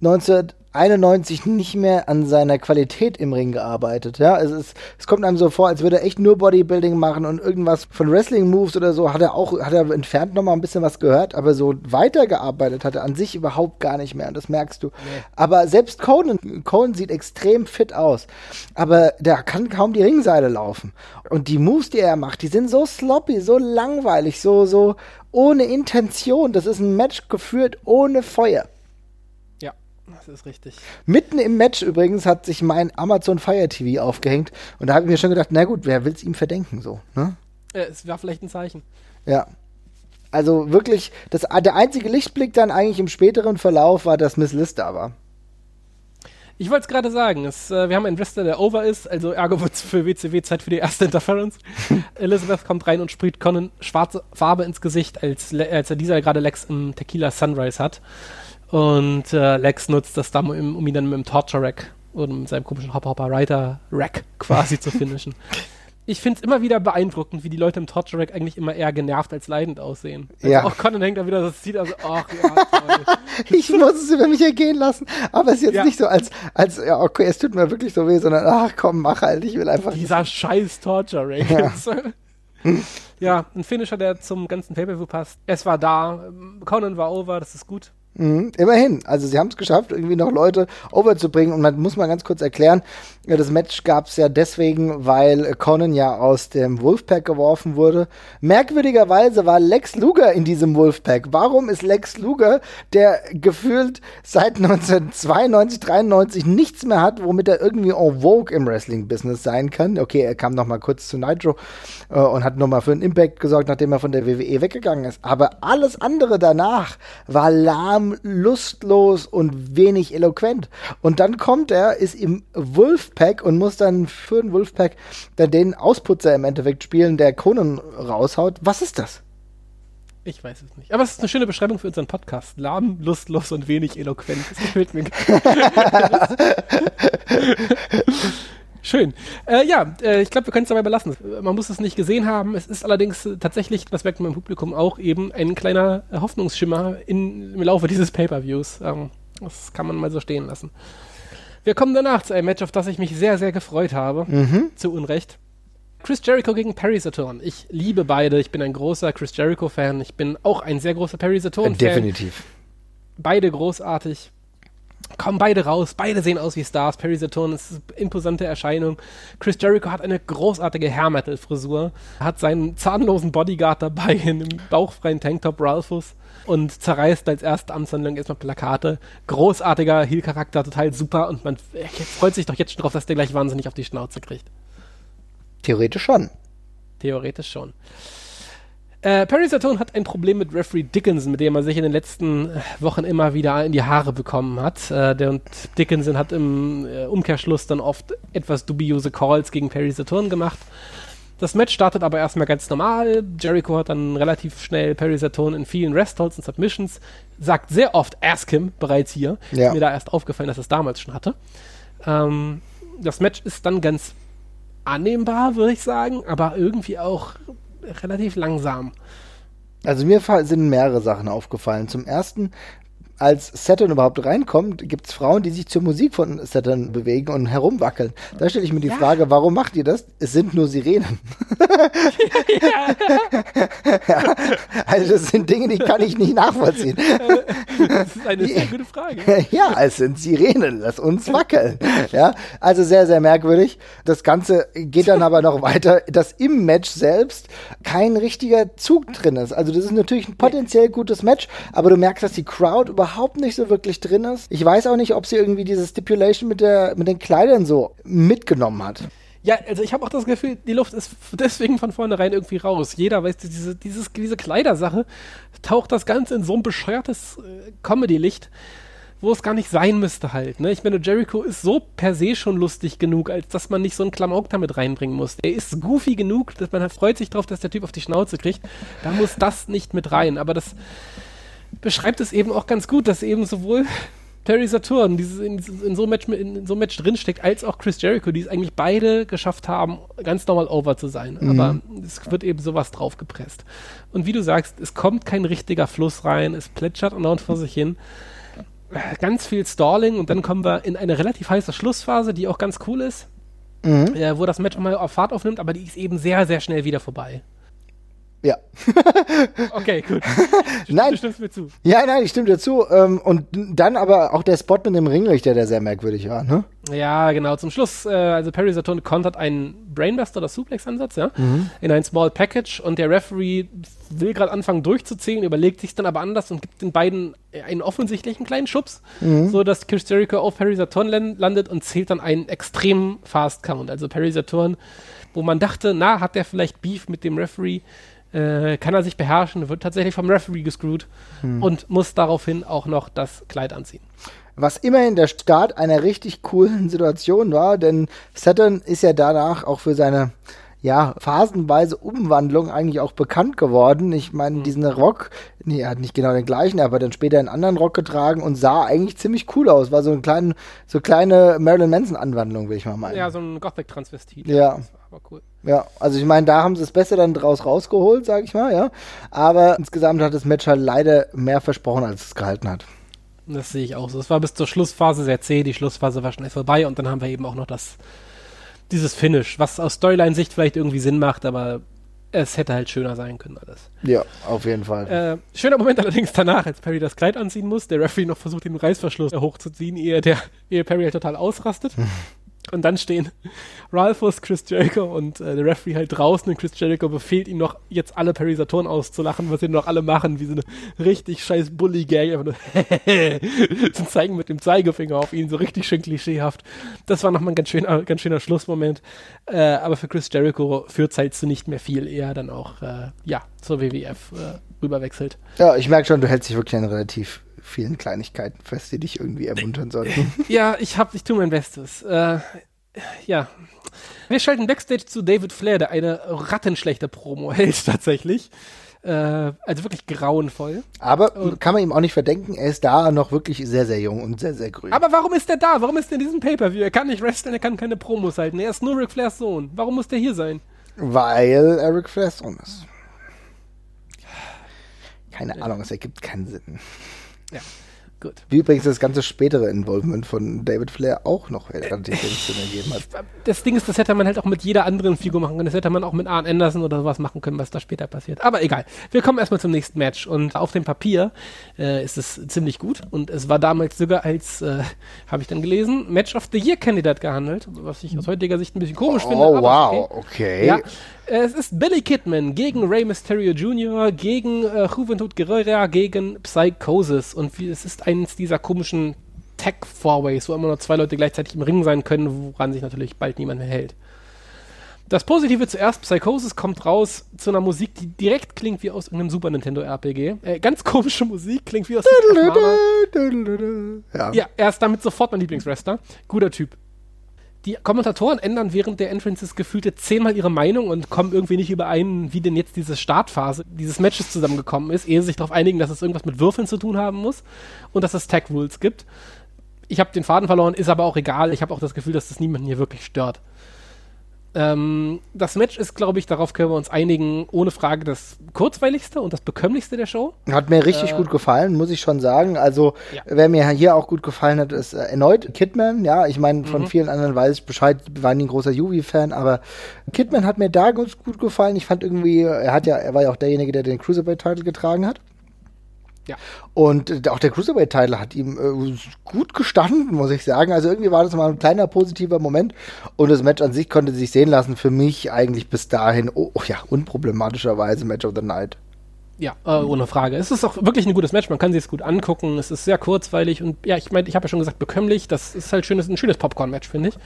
19 91 nicht mehr an seiner Qualität im Ring gearbeitet. Ja, es, ist, es kommt einem so vor, als würde er echt nur Bodybuilding machen und irgendwas von Wrestling-Moves oder so hat er auch, hat er entfernt noch mal ein bisschen was gehört, aber so weitergearbeitet hat er an sich überhaupt gar nicht mehr und das merkst du. Nee. Aber selbst Conan, Conan sieht extrem fit aus, aber der kann kaum die Ringseile laufen. Und die Moves, die er macht, die sind so sloppy, so langweilig, so, so ohne Intention. Das ist ein Match geführt ohne Feuer. Das ist richtig. Mitten im Match übrigens hat sich mein Amazon Fire TV aufgehängt und da habe ich mir schon gedacht, na gut, wer will es ihm verdenken so, ne? Ja, es war vielleicht ein Zeichen. Ja. Also wirklich, das, der einzige Lichtblick dann eigentlich im späteren Verlauf war, dass Miss Liz da war. Ich wollte es gerade sagen, es, äh, wir haben einen Wrestler, der over ist, also ergo wird für WCW Zeit für die erste Interference. Elizabeth kommt rein und sprüht Conan schwarze Farbe ins Gesicht, als, als er dieser gerade Lex im Tequila Sunrise hat. Und äh, Lex nutzt das dann, um, um ihn dann mit dem Torture Rack oder mit seinem komischen Hopper Hopper Rider Rack quasi zu finishen. ich finde es immer wieder beeindruckend, wie die Leute im Torture Rack eigentlich immer eher genervt als leidend aussehen. Also Ja. Auch Conan hängt da wieder, das sieht also, ach ja, toll. Ich muss es über mich ergehen lassen, aber es ist jetzt Ja. nicht so als, als, ja, okay, es tut mir wirklich so weh, sondern, ach komm, mach halt, ich will einfach. Dieser scheiß Torture Rack. Ja. Ja. ein Finisher, der zum ganzen Pay-Per-View passt. Es war da, Conan war over, das ist gut. Mhm, immerhin. Also sie haben es geschafft, irgendwie noch Leute overzubringen. Und man muss mal ganz kurz erklären, ja, das Match gab es ja deswegen, weil Conan ja aus dem Wolfpack geworfen wurde. Merkwürdigerweise war Lex Luger in diesem Wolfpack. Warum ist Lex Luger, der gefühlt seit 1992, 93 nichts mehr hat, womit er irgendwie en vogue im Wrestling-Business sein kann? Okay, er kam noch mal kurz zu Nitro äh, und hat noch mal für einen Impact gesorgt, nachdem er von der WWE weggegangen ist. Aber alles andere danach war lahm, lustlos und wenig eloquent. Und dann kommt er, ist im Wolfpack und muss dann für den Wolfpack dann den Ausputzer im Endeffekt spielen, der Conan raushaut. Was ist das? Ich weiß es nicht. Aber es ist eine schöne Beschreibung für unseren Podcast. Lahm, lustlos und wenig eloquent. Das gefällt mir. Schön. Äh, ja, äh, ich glaube, wir können es dabei belassen. Man muss es nicht gesehen haben. Es ist allerdings äh, tatsächlich, das merkt man im Publikum auch, eben ein kleiner äh, Hoffnungsschimmer in, im Laufe dieses Pay-Per-Views. Ähm, das kann man mal so stehen lassen. Wir kommen danach zu einem Match, auf das ich mich sehr, sehr gefreut habe. Zu Unrecht. Chris Jericho gegen Perry Saturn. Ich liebe beide. Ich bin ein großer Chris Jericho-Fan. Ich bin auch ein sehr großer Perry Saturn-Fan. Definitiv. Beide großartig. Kommen beide raus. Beide sehen aus wie Stars. Perry Saturn ist eine imposante Erscheinung. Chris Jericho hat eine großartige Hair Metal-Frisur. Hat seinen zahnlosen Bodyguard dabei in einem bauchfreien Tanktop Ralphus und zerreißt als erste Amtshandlung erstmal Plakate. Großartiger Heel-Charakter, total super und man freut sich doch jetzt schon drauf, dass der gleich wahnsinnig auf die Schnauze kriegt. Theoretisch schon. Theoretisch schon. Äh, Perry Saturn hat ein Problem mit Referee Dickinson, mit dem er sich in den letzten äh, Wochen immer wieder in die Haare bekommen hat. Äh, der und Dickinson hat im äh, Umkehrschluss dann oft etwas dubiose Calls gegen Perry Saturn gemacht. Das Match startet aber erstmal ganz normal. Jericho hat dann relativ schnell Perry Saturn in vielen Restholds und Submissions. Sagt sehr oft Ask him bereits hier. Ja. Ist mir da erst aufgefallen, dass er es damals schon hatte. Ähm, das Match ist dann ganz annehmbar, würde ich sagen, aber irgendwie auch relativ langsam. Also mir sind mehrere Sachen aufgefallen. Zum ersten, als Saturn überhaupt reinkommt, gibt es Frauen, die sich zur Musik von Saturn bewegen und herumwackeln. Da stelle ich mir die Frage, warum macht ihr das? Es sind nur Sirenen. ja, also das sind Dinge, die kann ich nicht nachvollziehen. Das ist eine sehr gute Frage. ja, es sind Sirenen, lass uns wackeln. Ja, also sehr, sehr merkwürdig. Das Ganze geht dann aber noch weiter, dass im Match selbst kein richtiger Zug drin ist. Also das ist natürlich ein potenziell gutes Match, aber du merkst, dass die Crowd überhaupt nicht so wirklich drin ist. Ich weiß auch nicht, ob sie irgendwie diese Stipulation mit, der, mit den Kleidern so mitgenommen hat. Ja, also ich habe auch das Gefühl, die Luft ist deswegen von vornherein irgendwie raus. Jeder weiß, diese, dieses, diese Kleidersache taucht das Ganze in so ein bescheuertes äh, Comedy-Licht, wo es gar nicht sein müsste halt. Ne? Ich meine, Jericho ist so per se schon lustig genug, als dass man nicht so einen Klamauk damit reinbringen muss. Er ist goofy genug, dass man freut sich drauf, dass der Typ auf die Schnauze kriegt. Da muss das nicht mit rein. Aber das beschreibt es eben auch ganz gut, dass eben sowohl Perry Saturn dieses, in, in, so einem Match, in, in so Match drinsteckt, als auch Chris Jericho, die es eigentlich beide geschafft haben, ganz normal over zu sein. Aber es wird eben sowas draufgepresst. Und wie du sagst, es kommt kein richtiger Fluss rein, es plätschert andauernd vor sich hin. Ganz viel Stalling und dann kommen wir in eine relativ heiße Schlussphase, die auch ganz cool ist, äh, wo das Match auch mal auf Fahrt aufnimmt, aber die ist eben sehr, sehr schnell wieder vorbei. Ja. Okay, gut. Nein. Du stimmst mir zu. Ja, nein, ich stimme dir zu. Ähm, und dann aber auch der Spot mit dem Ringrichter, der sehr merkwürdig war, ne? Ja, genau. Zum Schluss, äh, also Perry Saturn kontert einen Brainbuster oder Suplex-Ansatz, ja, in ein Small Package und der Referee will gerade anfangen durchzuzählen, überlegt sich dann aber anders und gibt den beiden einen offensichtlichen kleinen Schubs, so dass Chris Jericho auf Perry Saturn lan- landet und zählt dann einen extrem Fast Count. Also Perry Saturn, wo man dachte, na, hat der vielleicht Beef mit dem Referee? Äh, kann er sich beherrschen, wird tatsächlich vom Referee gescrewt und muss daraufhin auch noch das Kleid anziehen. Was immerhin der Start einer richtig coolen Situation war, denn Saturn ist ja danach auch für seine ja, phasenweise Umwandlung eigentlich auch bekannt geworden. Ich meine, diesen Rock, nee, er hat nicht genau den gleichen, er hat aber dann später einen anderen Rock getragen und sah eigentlich ziemlich cool aus. War so eine kleine, so kleine Marilyn Manson-Anwandlung, will ich mal meinen. Ja, so ein Gothic-Transvestit. Ja. Das war- aber cool. Ja, also ich meine, da haben sie das Beste dann draus rausgeholt, sag ich mal, ja. Aber insgesamt hat das Match halt leider mehr versprochen, als es gehalten hat. Das sehe ich auch so. Es war bis zur Schlussphase sehr zäh, die Schlussphase war schnell vorbei und dann haben wir eben auch noch das, dieses Finish, was aus Storyline-Sicht vielleicht irgendwie Sinn macht, aber es hätte halt schöner sein können alles. Ja, auf jeden Fall. Äh, schöner Moment allerdings danach, als Perry das Kleid anziehen muss, der Referee noch versucht, den Reißverschluss hochzuziehen, ehe, der, ehe Perry halt total ausrastet. Und dann stehen Ralphus, Chris Jericho und äh, der Referee halt draußen und Chris Jericho befehlt ihm noch, jetzt alle Perry-Satoren auszulachen, was sie noch alle machen, wie so eine richtig scheiß Bully-Gang, einfach nur zu zeigen mit dem Zeigefinger auf ihn, so richtig schön klischeehaft. Das war nochmal ein ganz schöner, ganz schöner Schlussmoment. Äh, aber für Chris Jericho führt es halt zu nicht mehr viel, eher dann auch, äh, ja, zur WWF äh, rüberwechselt. Ja, ich merke schon, du hältst dich wirklich an relativ vielen Kleinigkeiten fest, die dich irgendwie ermuntern sollten. ja, ich hab, ich tue mein Bestes. Äh, ja. Wir schalten Backstage zu David Flair, der eine rattenschlechte Promo hält tatsächlich. Äh, also wirklich grauenvoll. Aber kann man ihm auch nicht verdenken, er ist da noch wirklich sehr, sehr jung und sehr, sehr grün. Aber warum ist er da? Warum ist er in diesem Pay-Per-View? Er kann nicht wresteln, er kann keine Promos halten. Er ist nur Ric Flairs Sohn. Warum muss der hier sein? Weil er Ric Flairs Sohn ist. Keine ja. Ahnung, es ergibt keinen Sinn. Ja, gut. Wie übrigens das ganze spätere Involvement von David Flair auch noch relativ wenig Sinn ergeben hat. Das Ding ist, das hätte man halt auch mit jeder anderen Figur machen können. Das hätte man auch mit Arn Anderson oder sowas machen können, was da später passiert. Aber egal. Wir kommen erstmal zum nächsten Match. Und auf dem Papier äh, ist es ziemlich gut. Und es war damals sogar als, äh, habe ich dann gelesen, Match of the Year Kandidat gehandelt. Was ich aus heutiger Sicht ein bisschen komisch oh, finde. Oh, wow. Okay. okay. Ja. Es ist Billy Kidman gegen Rey Mysterio Jr., gegen äh, Juventud Guerrera, gegen Psychosis. Und wie, es ist eines dieser komischen Tech-Fourways, wo immer nur zwei Leute gleichzeitig im Ring sein können, woran sich natürlich bald niemand mehr hält. Das Positive zuerst, Psychosis kommt raus zu einer Musik, die direkt klingt wie aus irgendeinem Super Nintendo RPG. Äh, ganz komische Musik, klingt wie aus ja. ja, er ist damit sofort mein Lieblingswrestler. Guter Typ die Kommentatoren ändern während der Entrances gefühlte zehnmal ihre Meinung und kommen irgendwie nicht überein, wie denn jetzt diese Startphase dieses Matches zusammengekommen ist, ehe sie sich darauf einigen, dass es irgendwas mit Würfeln zu tun haben muss und dass es Tag Rules gibt. Ich habe den Faden verloren, ist aber auch egal. Ich habe auch das Gefühl, dass das niemanden hier wirklich stört. Ähm, das Match ist, glaube ich, darauf können wir uns einigen, ohne Frage das kurzweiligste und das bekömmlichste der Show. Hat mir richtig äh, gut gefallen, muss ich schon sagen. Also, ja. wer mir hier auch gut gefallen hat, ist äh, erneut Kidman. Ja, ich meine, von mhm. vielen anderen weiß ich Bescheid, war nie ein großer Yuvi-Fan, aber Kidman hat mir da ganz gut gefallen. Ich fand irgendwie, er hat ja, er war ja auch derjenige, der den Cruiserweight-Titel getragen hat. Ja. Und äh, auch der Cruiserweight-Title hat ihm äh, gut gestanden, muss ich sagen. Also irgendwie war das mal ein kleiner positiver Moment. Und das Match an sich konnte sich sehen lassen. Für mich eigentlich bis dahin, oh, oh ja, unproblematischerweise Match of the Night. Ja, äh, ohne Frage. Es ist auch wirklich ein gutes Match, man kann sich es gut angucken. Es ist sehr kurzweilig und ja, ich meine, ich habe ja schon gesagt, bekömmlich. Das ist halt schönes, ein schönes Popcorn-Match, finde ich.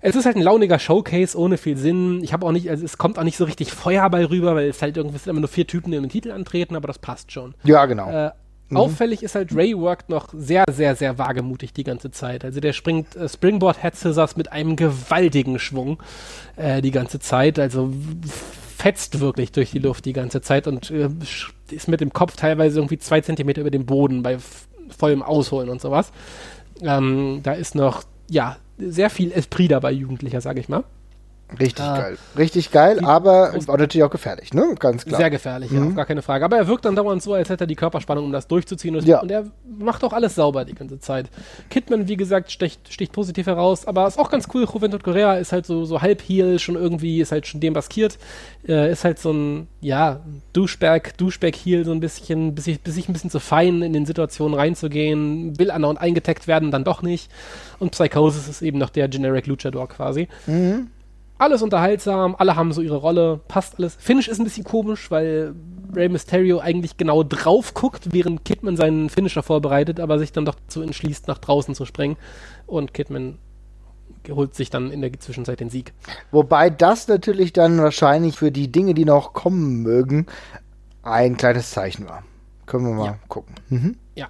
Es ist halt ein launiger Showcase ohne viel Sinn. Ich habe auch nicht, also es kommt auch nicht so richtig Feuer bei rüber, weil es halt irgendwie sind immer nur vier Typen, die in den Titel antreten, aber das passt schon. Ja, genau. Äh, mhm. Auffällig ist halt, Ray workt noch sehr, sehr, sehr wagemutig die ganze Zeit. Also der springt äh, Springboard Head Scissors mit einem gewaltigen Schwung äh, die ganze Zeit. Also fetzt wirklich durch die Luft die ganze Zeit und äh, ist mit dem Kopf teilweise irgendwie zwei Zentimeter über dem Boden bei vollem Ausholen und sowas. Ähm, da ist noch, ja, sehr viel Esprit dabei, Jugendlicher, sage ich mal. Richtig äh, geil. Richtig geil, aber war natürlich auch gefährlich, ne? Ganz klar. Sehr gefährlich, mhm. ja, gar keine Frage. Aber er wirkt dann dauernd so, als hätte er die Körperspannung, um das durchzuziehen. Und, ja. und er macht auch alles sauber die ganze Zeit. Kidman, wie gesagt, sticht, sticht positiv heraus, aber ist auch ganz cool. Juventud Correa ist halt so, so halb Heel, schon irgendwie, ist halt schon demaskiert. Äh, ist halt so ein, ja, Duschberg, Duschberg-Heel, so ein bisschen, bis sich, bis ein bisschen zu fein in den Situationen reinzugehen, will andauernd eingetaggt werden, dann doch nicht. Und Psychosis ist eben noch der Generic Luchador quasi. Mhm alles unterhaltsam, alle haben so ihre Rolle, passt alles. Finish ist ein bisschen komisch, weil Rey Mysterio eigentlich genau drauf guckt, während Kidman seinen Finisher vorbereitet, aber sich dann doch dazu entschließt, nach draußen zu sprengen. Und Kidman holt sich dann in der Zwischenzeit den Sieg. Wobei das natürlich dann wahrscheinlich für die Dinge, die noch kommen mögen, ein kleines Zeichen war. Können wir mal ja. gucken. Mhm. Ja.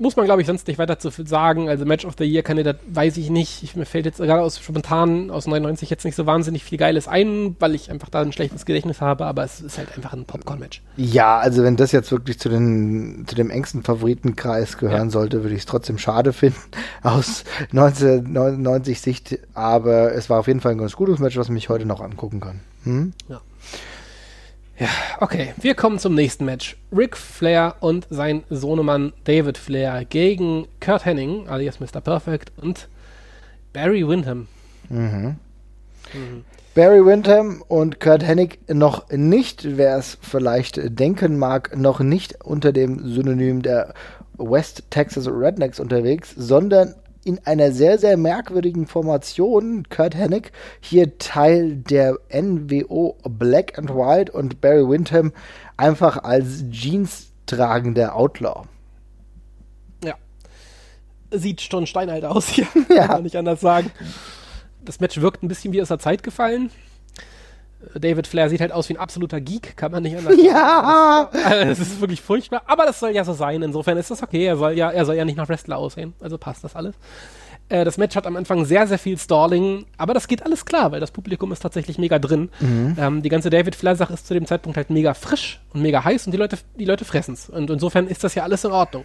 Muss man, glaube ich, sonst nicht weiter zu sagen. Also Match of the Year-Kandidat weiß ich nicht. Ich, mir fällt jetzt gerade aus spontan aus 99 jetzt nicht so wahnsinnig viel Geiles ein, weil ich einfach da ein schlechtes Gedächtnis habe, aber es ist halt einfach ein Popcorn-Match. Ja, also wenn das jetzt wirklich zu, den, zu dem engsten Favoritenkreis gehören ja. sollte, würde ich es trotzdem schade finden aus 1999 Sicht. Aber es war auf jeden Fall ein ganz gutes Match, was mich heute noch angucken kann. Hm? Ja. Ja, okay. Wir kommen zum nächsten Match. Ric Flair und sein Sohnemann David Flair gegen Kurt Henning, alias Mr. Perfect, und Barry Windham. Mhm. Mhm. Barry Windham und Kurt Hennig noch nicht, wer es vielleicht denken mag, noch nicht unter dem Synonym der West Texas Rednecks unterwegs, sondern in einer sehr, sehr merkwürdigen Formation. Kurt Hennig hier Teil der NWO Black and White und Barry Windham einfach als Jeans tragender Outlaw. Ja. Sieht schon steinalt aus hier. Ja. Kann man nicht anders sagen. Das Match wirkt ein bisschen wie aus der Zeit gefallen. David Flair sieht halt aus wie ein absoluter Geek, kann man nicht anders sagen. Ja! Also, das ist wirklich furchtbar, aber das soll ja so sein. Insofern ist das okay. Er soll ja, er soll ja nicht nach Wrestler aussehen. Also passt das alles. Äh, das Match hat am Anfang sehr, sehr viel Stalling, aber das geht alles klar, weil das Publikum ist tatsächlich mega drin. Mhm. Ähm, die ganze David Flair-Sache ist zu dem Zeitpunkt halt mega frisch und mega heiß und die Leute, die Leute fressen es. Und insofern ist das ja alles in Ordnung.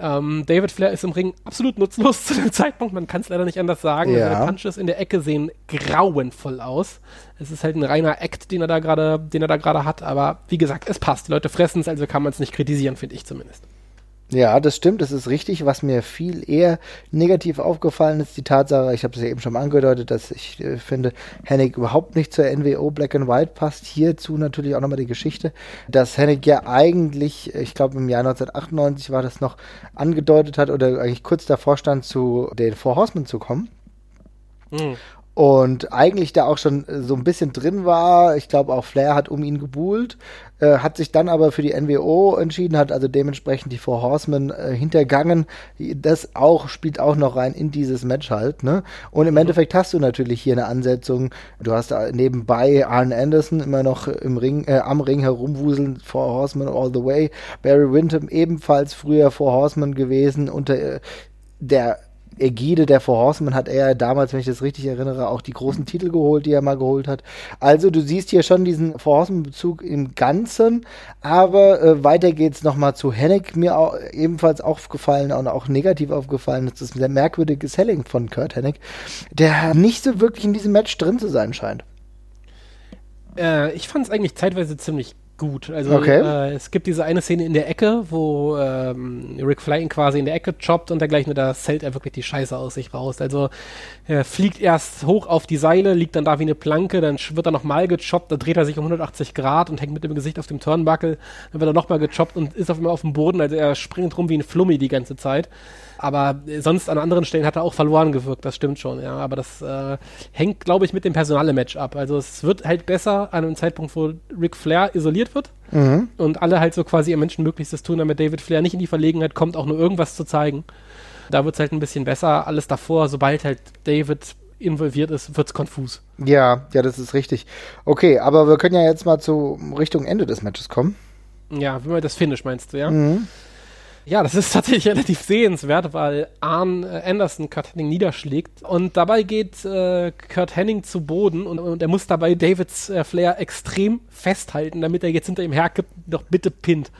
Ähm, David Flair ist im Ring absolut nutzlos zu dem Zeitpunkt. Man kann es leider nicht anders sagen. Ja. Seine Punches in der Ecke sehen grauenvoll aus. Es ist halt ein reiner Act, den er da gerade, den er da gerade hat. Aber wie gesagt, es passt. Die Leute fressen es, also kann man es nicht kritisieren, finde ich zumindest. Ja, das stimmt, das ist richtig. Was mir viel eher negativ aufgefallen ist, die Tatsache, ich habe es ja eben schon mal angedeutet, dass ich äh, finde, Hennig überhaupt nicht zur NWO Black and White passt. Hierzu natürlich auch nochmal die Geschichte, dass Hennig ja eigentlich, ich glaube im Jahr 1998 war das noch, angedeutet hat oder eigentlich kurz davor stand, zu den Four Horsemen zu kommen. Mhm und eigentlich da auch schon so ein bisschen drin war. Ich glaube, auch Flair hat um ihn gebuhlt, äh, hat sich dann aber für die NWO entschieden, hat also dementsprechend die Four Horsemen äh, hintergangen. Das auch spielt auch noch rein in dieses Match halt. Ne? Und im mhm. Endeffekt hast du natürlich hier eine Ansetzung. Du hast da nebenbei Arn Anderson immer noch im Ring, äh, am Ring herumwuseln, Four Horsemen all the way. Barry Windham ebenfalls früher Four Horsemen gewesen unter äh, der Ägide der Four Horsemen hat er damals, wenn ich das richtig erinnere, auch die großen Titel geholt, die er mal geholt hat. Also du siehst hier schon diesen Four Horsemen-Bezug im Ganzen, aber äh, weiter geht's nochmal zu Hennig, mir auch, ebenfalls aufgefallen und auch negativ aufgefallen. Das ist ein Selling von Kurt Hennig, der nicht so wirklich in diesem Match drin zu sein scheint. Äh, ich fand es eigentlich zeitweise ziemlich gut. Also okay. äh, es gibt diese eine Szene in der Ecke, wo ähm, Rick Fly ihn quasi in der Ecke choppt und dergleichen, da zählt er wirklich die Scheiße aus sich raus. Also er fliegt erst hoch auf die Seile, liegt dann da wie eine Planke, dann wird er nochmal gechoppt, da dreht er sich um 180 Grad und hängt mit dem Gesicht auf dem Turnbuckle, dann wird er nochmal gechoppt und ist auf einmal auf dem Boden, also er springt rum wie ein Flummi die ganze Zeit. Aber sonst an anderen Stellen hat er auch verloren gewirkt, das stimmt schon, ja. Aber das äh, hängt, glaube ich, mit dem Personale-Match ab. Also es wird halt besser an einem Zeitpunkt, wo Ric Flair isoliert wird mhm. und alle halt so quasi ihr Menschenmöglichstes tun, damit David Flair nicht in die Verlegenheit kommt, auch nur irgendwas zu zeigen. Da wird es halt ein bisschen besser. Alles davor, sobald halt David involviert ist, wird es konfus. Ja, ja, das ist richtig. Okay, aber wir können ja jetzt mal zu Richtung Ende des Matches kommen. Ja, wenn wir das Finish meinst du, ja? Mhm. Ja, das ist tatsächlich relativ sehenswert, weil Arn äh, Anderson Kurt Henning niederschlägt und dabei geht äh, Kurt Henning zu Boden und, und er muss dabei Davids äh, Flair extrem festhalten, damit er jetzt hinter ihm herkippt, doch bitte pinnt.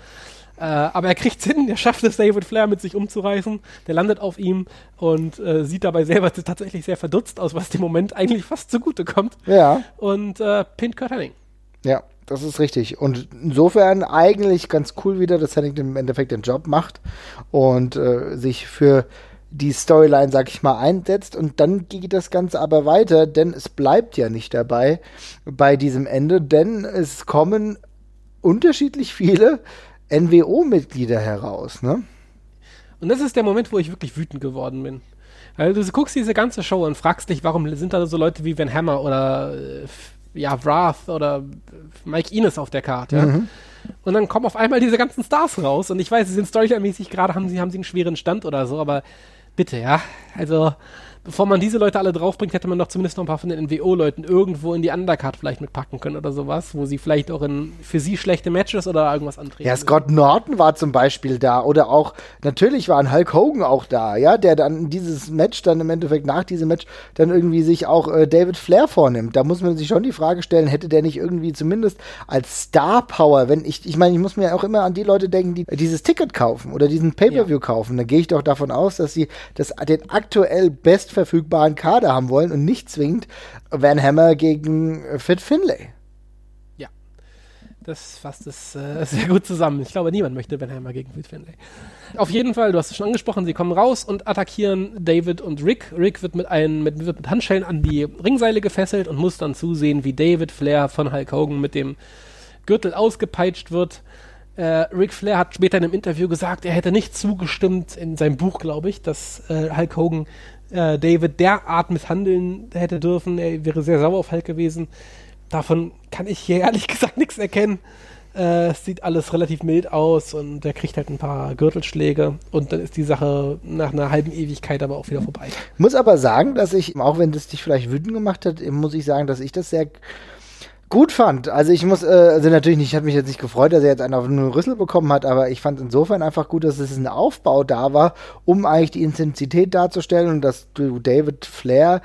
Äh, aber er kriegt hin, er schafft es, David Flair mit sich umzureißen. Der landet auf ihm und äh, sieht dabei selber tatsächlich sehr verdutzt aus, was dem Moment eigentlich fast zugute kommt. Ja. Und äh, pinnt Kurt Henning. Ja, das ist richtig. Und insofern eigentlich ganz cool wieder, dass Henning im Endeffekt den Job macht und äh, sich für die Storyline, sag ich mal, einsetzt. Und dann geht das Ganze aber weiter, denn es bleibt ja nicht dabei bei diesem Ende, denn es kommen unterschiedlich viele NWO-Mitglieder heraus, ne? Und das ist der Moment, wo ich wirklich wütend geworden bin. Weil du guckst diese ganze Show und fragst dich, warum sind da so Leute wie Van Hammer oder äh, ja, Wrath oder Mike Ines auf der Karte. Ja? Mhm. Und dann kommen auf einmal diese ganzen Stars raus. Und ich weiß, sie sind storyline-mäßig gerade, haben sie, haben sie einen schweren Stand oder so, aber bitte, ja. Also, bevor man diese Leute alle draufbringt, hätte man doch zumindest noch ein paar von den NWO-Leuten irgendwo in die Undercard vielleicht mitpacken können oder sowas, wo sie vielleicht auch in für sie schlechte Matches oder irgendwas antreten. Ja, Scott Norton war zum Beispiel da oder auch, natürlich war ein Hulk Hogan auch da, ja, der dann dieses Match dann im Endeffekt nach diesem Match dann irgendwie sich auch äh, David Flair vornimmt. Da muss man sich schon die Frage stellen, hätte der nicht irgendwie zumindest als Star Power, wenn ich, ich meine, ich muss mir auch immer an die Leute denken, die dieses Ticket kaufen oder diesen Pay-Per-View ja. kaufen. Da gehe ich doch davon aus, dass sie das, den aktuell bestverfügbaren Kader haben wollen und nicht zwingend Van Hammer gegen Fit Finlay. Ja, das fasst es äh, sehr gut zusammen. Ich glaube, niemand möchte Van Hammer gegen Fit Finlay. Auf jeden Fall, du hast es schon angesprochen, sie kommen raus und attackieren David und Rick. Rick wird mit, einen, mit, wird mit Handschellen an die Ringseile gefesselt und muss dann zusehen, wie David Flair von Hulk Hogan mit dem Gürtel ausgepeitscht wird. Äh, Ric Flair hat später in einem Interview gesagt, er hätte nicht zugestimmt, in seinem Buch, glaube ich, dass äh, Hulk Hogan äh, David derart misshandeln hätte dürfen. Er wäre sehr sauer auf Hulk gewesen. Davon kann ich hier ehrlich gesagt nichts erkennen. Äh, es sieht alles relativ mild aus und er kriegt halt ein paar Gürtelschläge und dann ist die Sache nach einer halben Ewigkeit aber auch wieder vorbei. Muss aber sagen, dass ich, auch wenn das dich vielleicht wütend gemacht hat, muss ich sagen, dass ich das sehr gut fand. Also ich muss, äh, also natürlich nicht, ich habe mich jetzt nicht gefreut, dass er jetzt einen auf einen Rüssel bekommen hat, aber ich fand insofern einfach gut, dass es ein Aufbau da war, um eigentlich die Intensität darzustellen und dass du David Flair,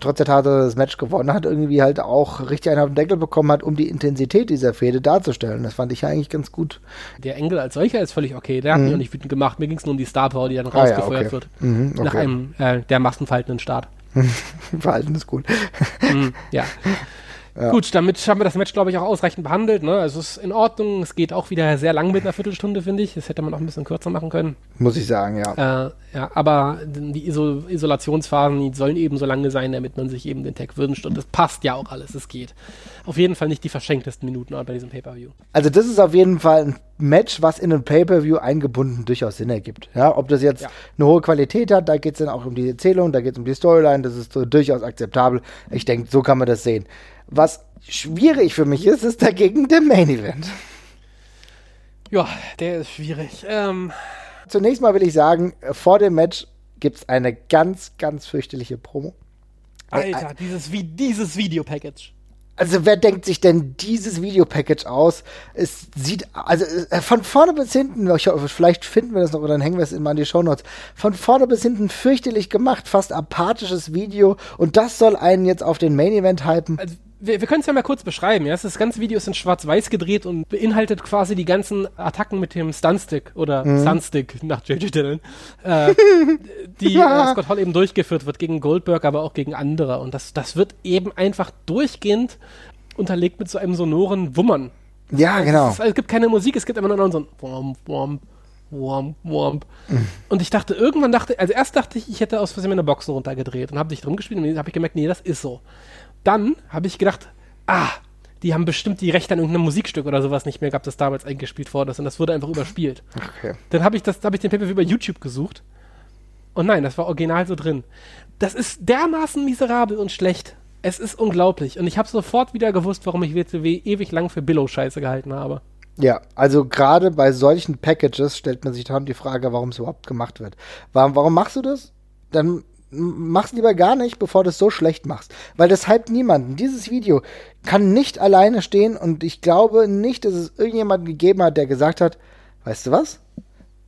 trotz der Tatsache, dass das Match gewonnen hat, irgendwie halt auch richtig einen auf den Deckel bekommen hat, um die Intensität dieser Fehde darzustellen. Das fand ich eigentlich ganz gut. Der Engel als solcher ist völlig okay. Der hat mhm. mich auch nicht wütend gemacht. Mir ging es nur um die Star Power, die dann rausgefeuert ah, ja, okay. wird. Mhm, okay. Nach einem äh, der massenverhaltenen Start. Verhalten ist gut. mhm, ja. Ja. Gut, damit haben wir das Match, glaube ich, auch ausreichend behandelt. Ne? Also es ist in Ordnung. Es geht auch wieder sehr lang mit einer Viertelstunde, finde ich. Das hätte man auch ein bisschen kürzer machen können. Muss ich sagen, ja. Äh, ja, aber die Iso Isolationsphasen die sollen eben so lange sein, damit man sich eben den Tag wünscht. Und das passt ja auch alles. Es geht. Auf jeden Fall nicht die verschenktesten Minuten bei diesem Pay-Per-View. Also das ist auf jeden Fall ein Match, was in ein Pay-Per-View eingebunden durchaus Sinn ergibt. Ja, ob das jetzt ja. eine hohe Qualität hat, da geht es dann auch um die Erzählung, da geht es um die Storyline, das ist so durchaus akzeptabel. Ich denke, so kann man das sehen. Was schwierig für mich ist, ist dagegen der Main Event. Ja, der ist schwierig. Ähm. Zunächst mal will ich sagen, vor dem Match gibt es eine ganz, ganz fürchterliche Promo. Alter, dieses, dieses Videopackage. Also wer denkt sich denn dieses Videopackage aus? Es sieht, also äh, von vorne bis hinten, ich vielleicht finden wir das noch oder dann hängen wir es immer an die Shownotes. Von vorne bis hinten fürchterlich gemacht, fast apathisches Video und das soll einen jetzt auf den Main Event hypen. Also wir, wir können es ja mal kurz beschreiben. Ja? Das ganze Video ist in schwarz-weiß gedreht und beinhaltet quasi die ganzen Attacken mit dem Stunstick oder mhm. Sunstick nach J.J. Dillon, äh, die ja. äh, Scott Hall eben durchgeführt wird gegen Goldberg, aber auch gegen andere. Und das, das wird eben einfach durchgehend unterlegt mit so einem sonoren Wummern. Ja, also genau. Es, es, gibt keine Musik, es gibt immer nur so ein Womp, Womp, Womp, Womp. Mhm. Und ich dachte, irgendwann dachte, also erst dachte ich, ich hätte aus Versehen meine Boxen runtergedreht und habe dich drum gespielt und dann habe ich gemerkt, nee, das ist so dann habe ich gedacht, ah, die haben bestimmt die Rechte an irgendeinem Musikstück oder sowas nicht mehr gehabt, das damals eingespielt worden ist und das wurde einfach überspielt. Okay. Dann habe ich das, habe ich den Paper über YouTube gesucht und nein, das war original so drin. Das ist dermaßen miserabel und schlecht. Es ist unglaublich und ich habe sofort wieder gewusst, warum ich WCW ewig lang für Billow-Scheiße gehalten habe. Ja, also gerade bei solchen Packages stellt man sich dann die Frage, warum es überhaupt gemacht wird. Warum, warum machst du das? Dann mach's lieber gar nicht, bevor du es so schlecht machst. Weil das hypt niemanden. Dieses Video kann nicht alleine stehen und ich glaube nicht, dass es irgendjemanden gegeben hat, der gesagt hat, weißt du was?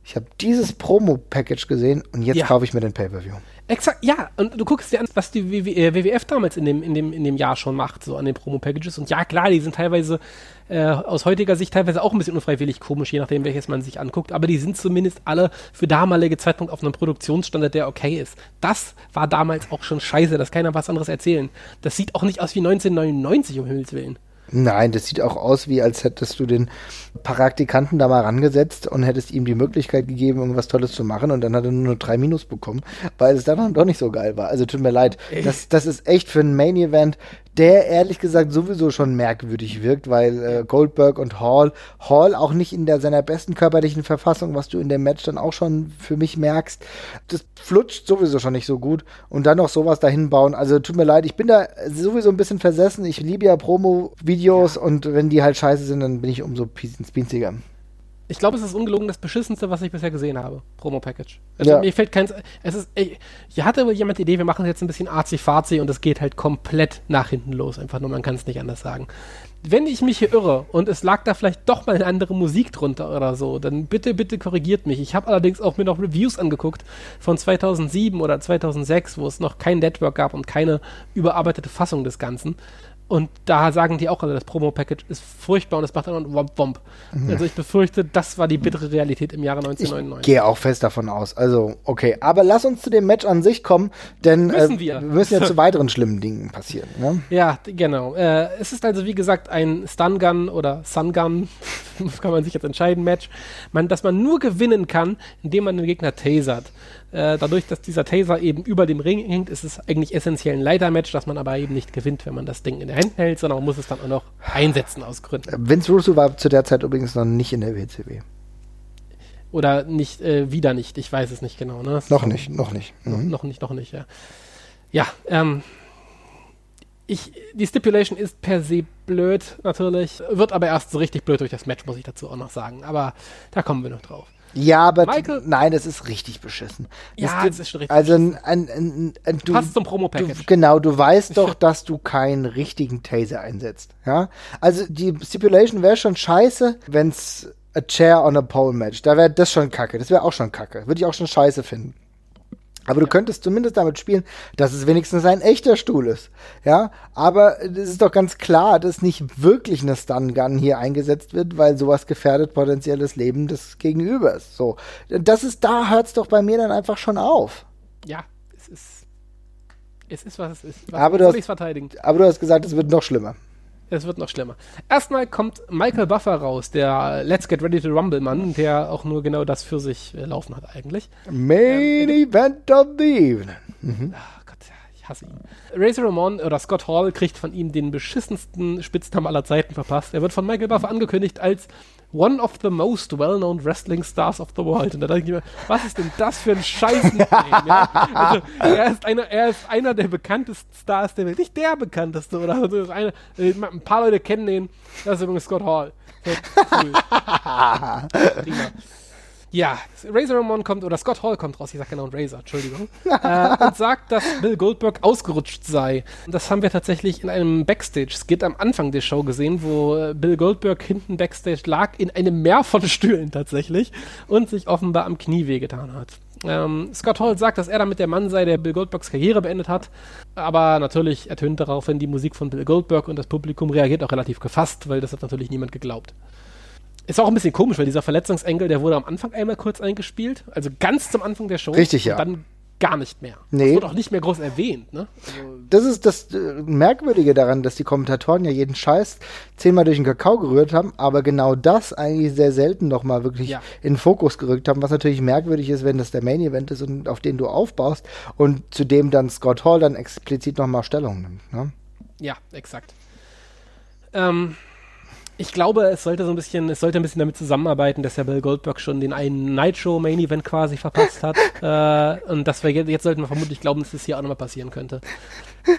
Ich habe dieses Promo-Package gesehen und jetzt ja. kaufe ich mir den Pay-Per-View. Exakt, ja, und du guckst dir an, was die WWF äh, damals in dem, in dem, in dem Jahr schon macht, so an den Promo-Packages. Und ja, klar, die sind teilweise äh, aus heutiger Sicht teilweise auch ein bisschen unfreiwillig komisch, je nachdem, welches man sich anguckt. Aber die sind zumindest alle für damalige Zeitpunkt auf einem Produktionsstandard, der okay ist. Das war damals auch schon scheiße, das kann keiner was anderes erzählen. Das sieht auch nicht aus wie 1999, um Himmels Willen. Nein, das sieht auch aus, wie als hättest du den Praktikanten da mal rangesetzt und hättest ihm die Möglichkeit gegeben, irgendwas Tolles zu machen und dann hat er nur drei Minus bekommen, weil es dann doch nicht so geil war. Also tut mir leid. Das, das ist echt für ein Main Event der ehrlich gesagt sowieso schon merkwürdig wirkt, weil äh, Goldberg und Hall, Hall auch nicht in der, seiner besten körperlichen Verfassung, was du in dem Match dann auch schon für mich merkst, das flutscht sowieso schon nicht so gut und dann noch sowas dahin bauen. Also tut mir leid, ich bin da sowieso ein bisschen versessen. Ich liebe ja Promo-Videos ja. und wenn die halt scheiße sind, dann bin ich umso spinziger Ich glaube, es ist ungelogen das beschissenste, was ich bisher gesehen habe. Promo-Package. Also Ja. mir fällt keins. Es ist. Ey, hier hatte wohl jemand die Idee, wir machen jetzt ein bisschen arzi-fazi und es geht halt komplett nach hinten los. Einfach nur, man kann es nicht anders sagen. Wenn ich mich hier irre und es lag da vielleicht doch mal eine andere Musik drunter oder so, dann bitte, bitte korrigiert mich. Ich habe allerdings auch mir noch Reviews angeguckt von 2007 oder 2006, wo es noch kein Network gab und keine überarbeitete Fassung des Ganzen. Und da sagen die auch alle, das Promo-Package ist furchtbar und es macht dann Womp Womp. Also ich befürchte, das war die bittere Realität im Jahre Ich 1999. gehe auch fest davon aus. Also, okay. Aber lass uns zu dem Match an sich kommen, denn Müssen äh, wir. müssen ja zu weiteren schlimmen Dingen passieren. Ne? Ja, genau. Äh, es ist also wie gesagt ein Stun Gun oder Sun Gun, kann man sich jetzt entscheiden, Match, man, dass man nur gewinnen kann, indem man den Gegner tasert. Äh, dadurch, dass dieser Taser eben über dem Ring hängt, ist es eigentlich essentiell ein Leitermatch, das man aber eben nicht gewinnt, wenn man das Ding in der Hand hält, sondern man muss es dann auch noch einsetzen aus Gründen. Vince Russo war zu der Zeit übrigens noch nicht in der WCW. Oder nicht, äh, wieder nicht, ich weiß es nicht genau. Ne? Noch nicht, noch nicht. Noch, Mhm. noch nicht, noch nicht, ja. Ja, ähm, ich, die Stipulation ist per se blöd, natürlich. Wird aber erst so richtig blöd durch das Match, muss ich dazu auch noch sagen. Aber da kommen wir noch drauf. Ja, aber Michael- nein, das ist richtig beschissen. Ja, Das- das ist schon richtig Also ein, ein, ein, ein, du, Passt zum du, Promo-Package. genau, du weißt doch, dass du keinen richtigen Taser einsetzt. Ja, also die Stipulation wäre schon scheiße, wenn's a chair on a pole Match. Da wäre das schon kacke. Das wäre auch schon kacke. Würde ich auch schon scheiße finden. Aber du könntest zumindest damit spielen, dass es wenigstens ein echter Stuhl ist. Ja, aber es ist doch ganz klar, dass nicht wirklich eine Stun Gun hier eingesetzt wird, weil sowas gefährdet potenzielles Leben des Gegenübers. So, das ist, da hört's doch bei mir dann einfach schon auf. Ja, es ist. Es ist, was es ist. Was Aber du hast-? Aber du hast gesagt, es wird noch schlimmer. Es wird noch schlimmer. Erstmal kommt Michael Buffer raus, der Let's Get Ready to Rumble Mann, der auch nur genau das für sich äh, laufen hat eigentlich. Main Event of the Evening. Ja, ich hasse ihn. Razor Ramon oder Scott Hall kriegt von ihm den beschissensten Spitznamen aller Zeiten verpasst. Er wird von Michael Buffer angekündigt als one of the most well-known wrestling stars of the world. Und da denke ich mir, was ist denn das für ein scheiß ja? Also, er ist, einer, er ist einer der bekanntesten Stars der Welt. Nicht der bekannteste, oder? Also, einer, äh, ein paar Leute kennen den. Das ist übrigens Scott Hall. So, cool. Prima. Ja, Razor Ramon kommt, oder Scott Hall kommt raus, ich sag genau Razor, Entschuldigung, äh, und sagt, dass Bill Goldberg ausgerutscht sei. Das haben wir tatsächlich in einem Backstage-Skit am Anfang der Show gesehen, wo äh, Bill Goldberg hinten Backstage lag, in einem Meer von Stühlen tatsächlich, und sich offenbar am Knie wehgetan hat. Ähm, Scott Hall sagt, dass er damit der Mann sei, der Bill Goldbergs Karriere beendet hat, aber natürlich ertönt daraufhin die Musik von Bill Goldberg und das Publikum reagiert auch relativ gefasst, weil das hat natürlich niemand geglaubt. Ist auch ein bisschen komisch, weil dieser Verletzungsengel, der wurde am Anfang einmal kurz eingespielt, also ganz zum Anfang der Show. Richtig, ja. Und dann gar nicht mehr. Nee. Das wurde auch nicht mehr groß erwähnt, ne? Also, Das ist das äh, Merkwürdige daran, dass die Kommentatoren ja jeden Scheiß zehnmal durch den Kakao gerührt haben, aber genau das eigentlich sehr selten noch mal wirklich Ja. in den Fokus gerückt haben, was natürlich merkwürdig ist, wenn das der Main Event ist und auf den du aufbaust und zu dem dann Scott Hall dann explizit noch mal Stellung nimmt. Ne? ja, exakt. Ähm, ich glaube, es sollte so ein bisschen, es sollte ein bisschen damit zusammenarbeiten, dass ja Bill Goldberg schon den einen Nitro Main Event quasi verpasst hat. äh, und dass wir jetzt, jetzt sollten wir vermutlich glauben, dass das hier auch nochmal passieren könnte.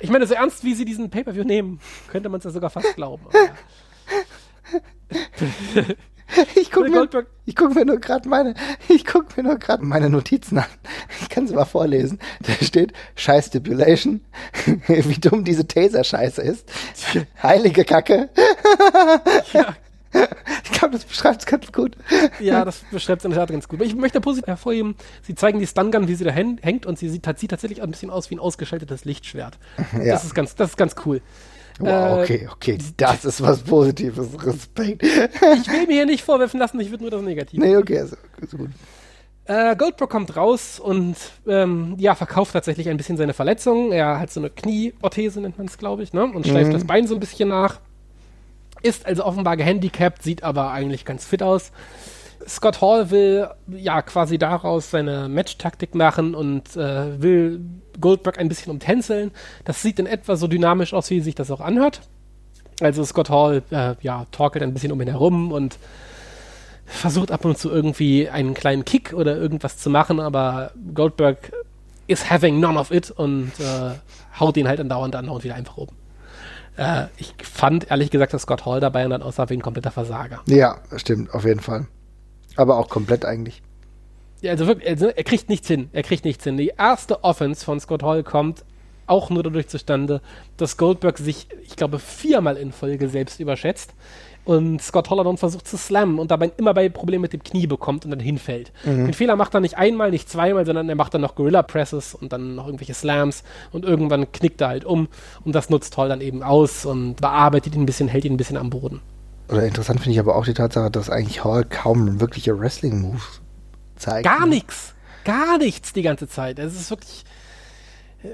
Ich meine, so ernst, wie sie diesen Pay-Per-View nehmen, könnte man es ja sogar fast glauben. Ich gucke mir, ich guck mir nur gerade meine, ich guck mir nur gerade meine Notizen an. Ich kann sie mal vorlesen. Da steht Scheiß Stipulation, wie dumm diese Taser-Scheiße ist. Heilige Kacke. ja, Ich glaube, das beschreibt es ganz gut. Ja, das beschreibt es in der Tat ganz gut. Ich möchte positiv hervorheben, sie zeigen die Stun-Gun, wie sie da hän- hängt und sie sieht, sieht tatsächlich auch ein bisschen aus wie ein ausgeschaltetes Lichtschwert. Ja. Das, ist ganz, das ist ganz cool. Wow, Äh, okay, okay, das ist was Positives. Respekt. Ich will mir hier nicht vorwerfen lassen, ich würde nur das Negative. Nee, okay, also, ist gut. Äh, Goldberg kommt raus und ähm, ja, verkauft tatsächlich ein bisschen seine Verletzung. Er hat so eine Knieorthese, nennt man es, glaube ich, ne? und steift das Bein so ein bisschen nach. Ist also offenbar gehandicapt, sieht aber eigentlich ganz fit aus. Scott Hall will ja quasi daraus seine Match-Taktik machen und äh, will Goldberg ein bisschen umtänzeln. Das sieht in etwa so dynamisch aus, wie sich das auch anhört. Also Scott Hall äh, ja, torkelt ein bisschen um ihn herum und versucht ab und zu irgendwie einen kleinen Kick oder irgendwas zu machen, aber Goldberg is having none of it und äh, haut ihn halt andauernd an und wieder einfach um. Äh, ich fand ehrlich gesagt, dass Scott Hall dabei dann aussah wie ein kompletter Versager. Ja, stimmt, auf jeden Fall. Aber auch komplett eigentlich. Ja, also wirklich, also er kriegt nichts hin. Er kriegt nichts hin. Die erste Offense von Scott Hall kommt auch nur dadurch zustande, dass Goldberg sich, ich glaube, viermal in Folge selbst überschätzt und Scott Holler dann versucht zu slammen und dabei immer bei Problemen mit dem Knie bekommt und dann hinfällt. Mhm. Den Fehler macht er nicht einmal, nicht zweimal, sondern er macht dann noch Gorilla Presses und dann noch irgendwelche Slams und irgendwann knickt er halt um und das nutzt Holl dann eben aus und bearbeitet ihn ein bisschen, hält ihn ein bisschen am Boden. Oder interessant finde ich aber auch die Tatsache, dass eigentlich Hall kaum wirkliche Wrestling-Moves zeigt. Gar ne? nichts. Gar nichts die ganze Zeit. Es ist wirklich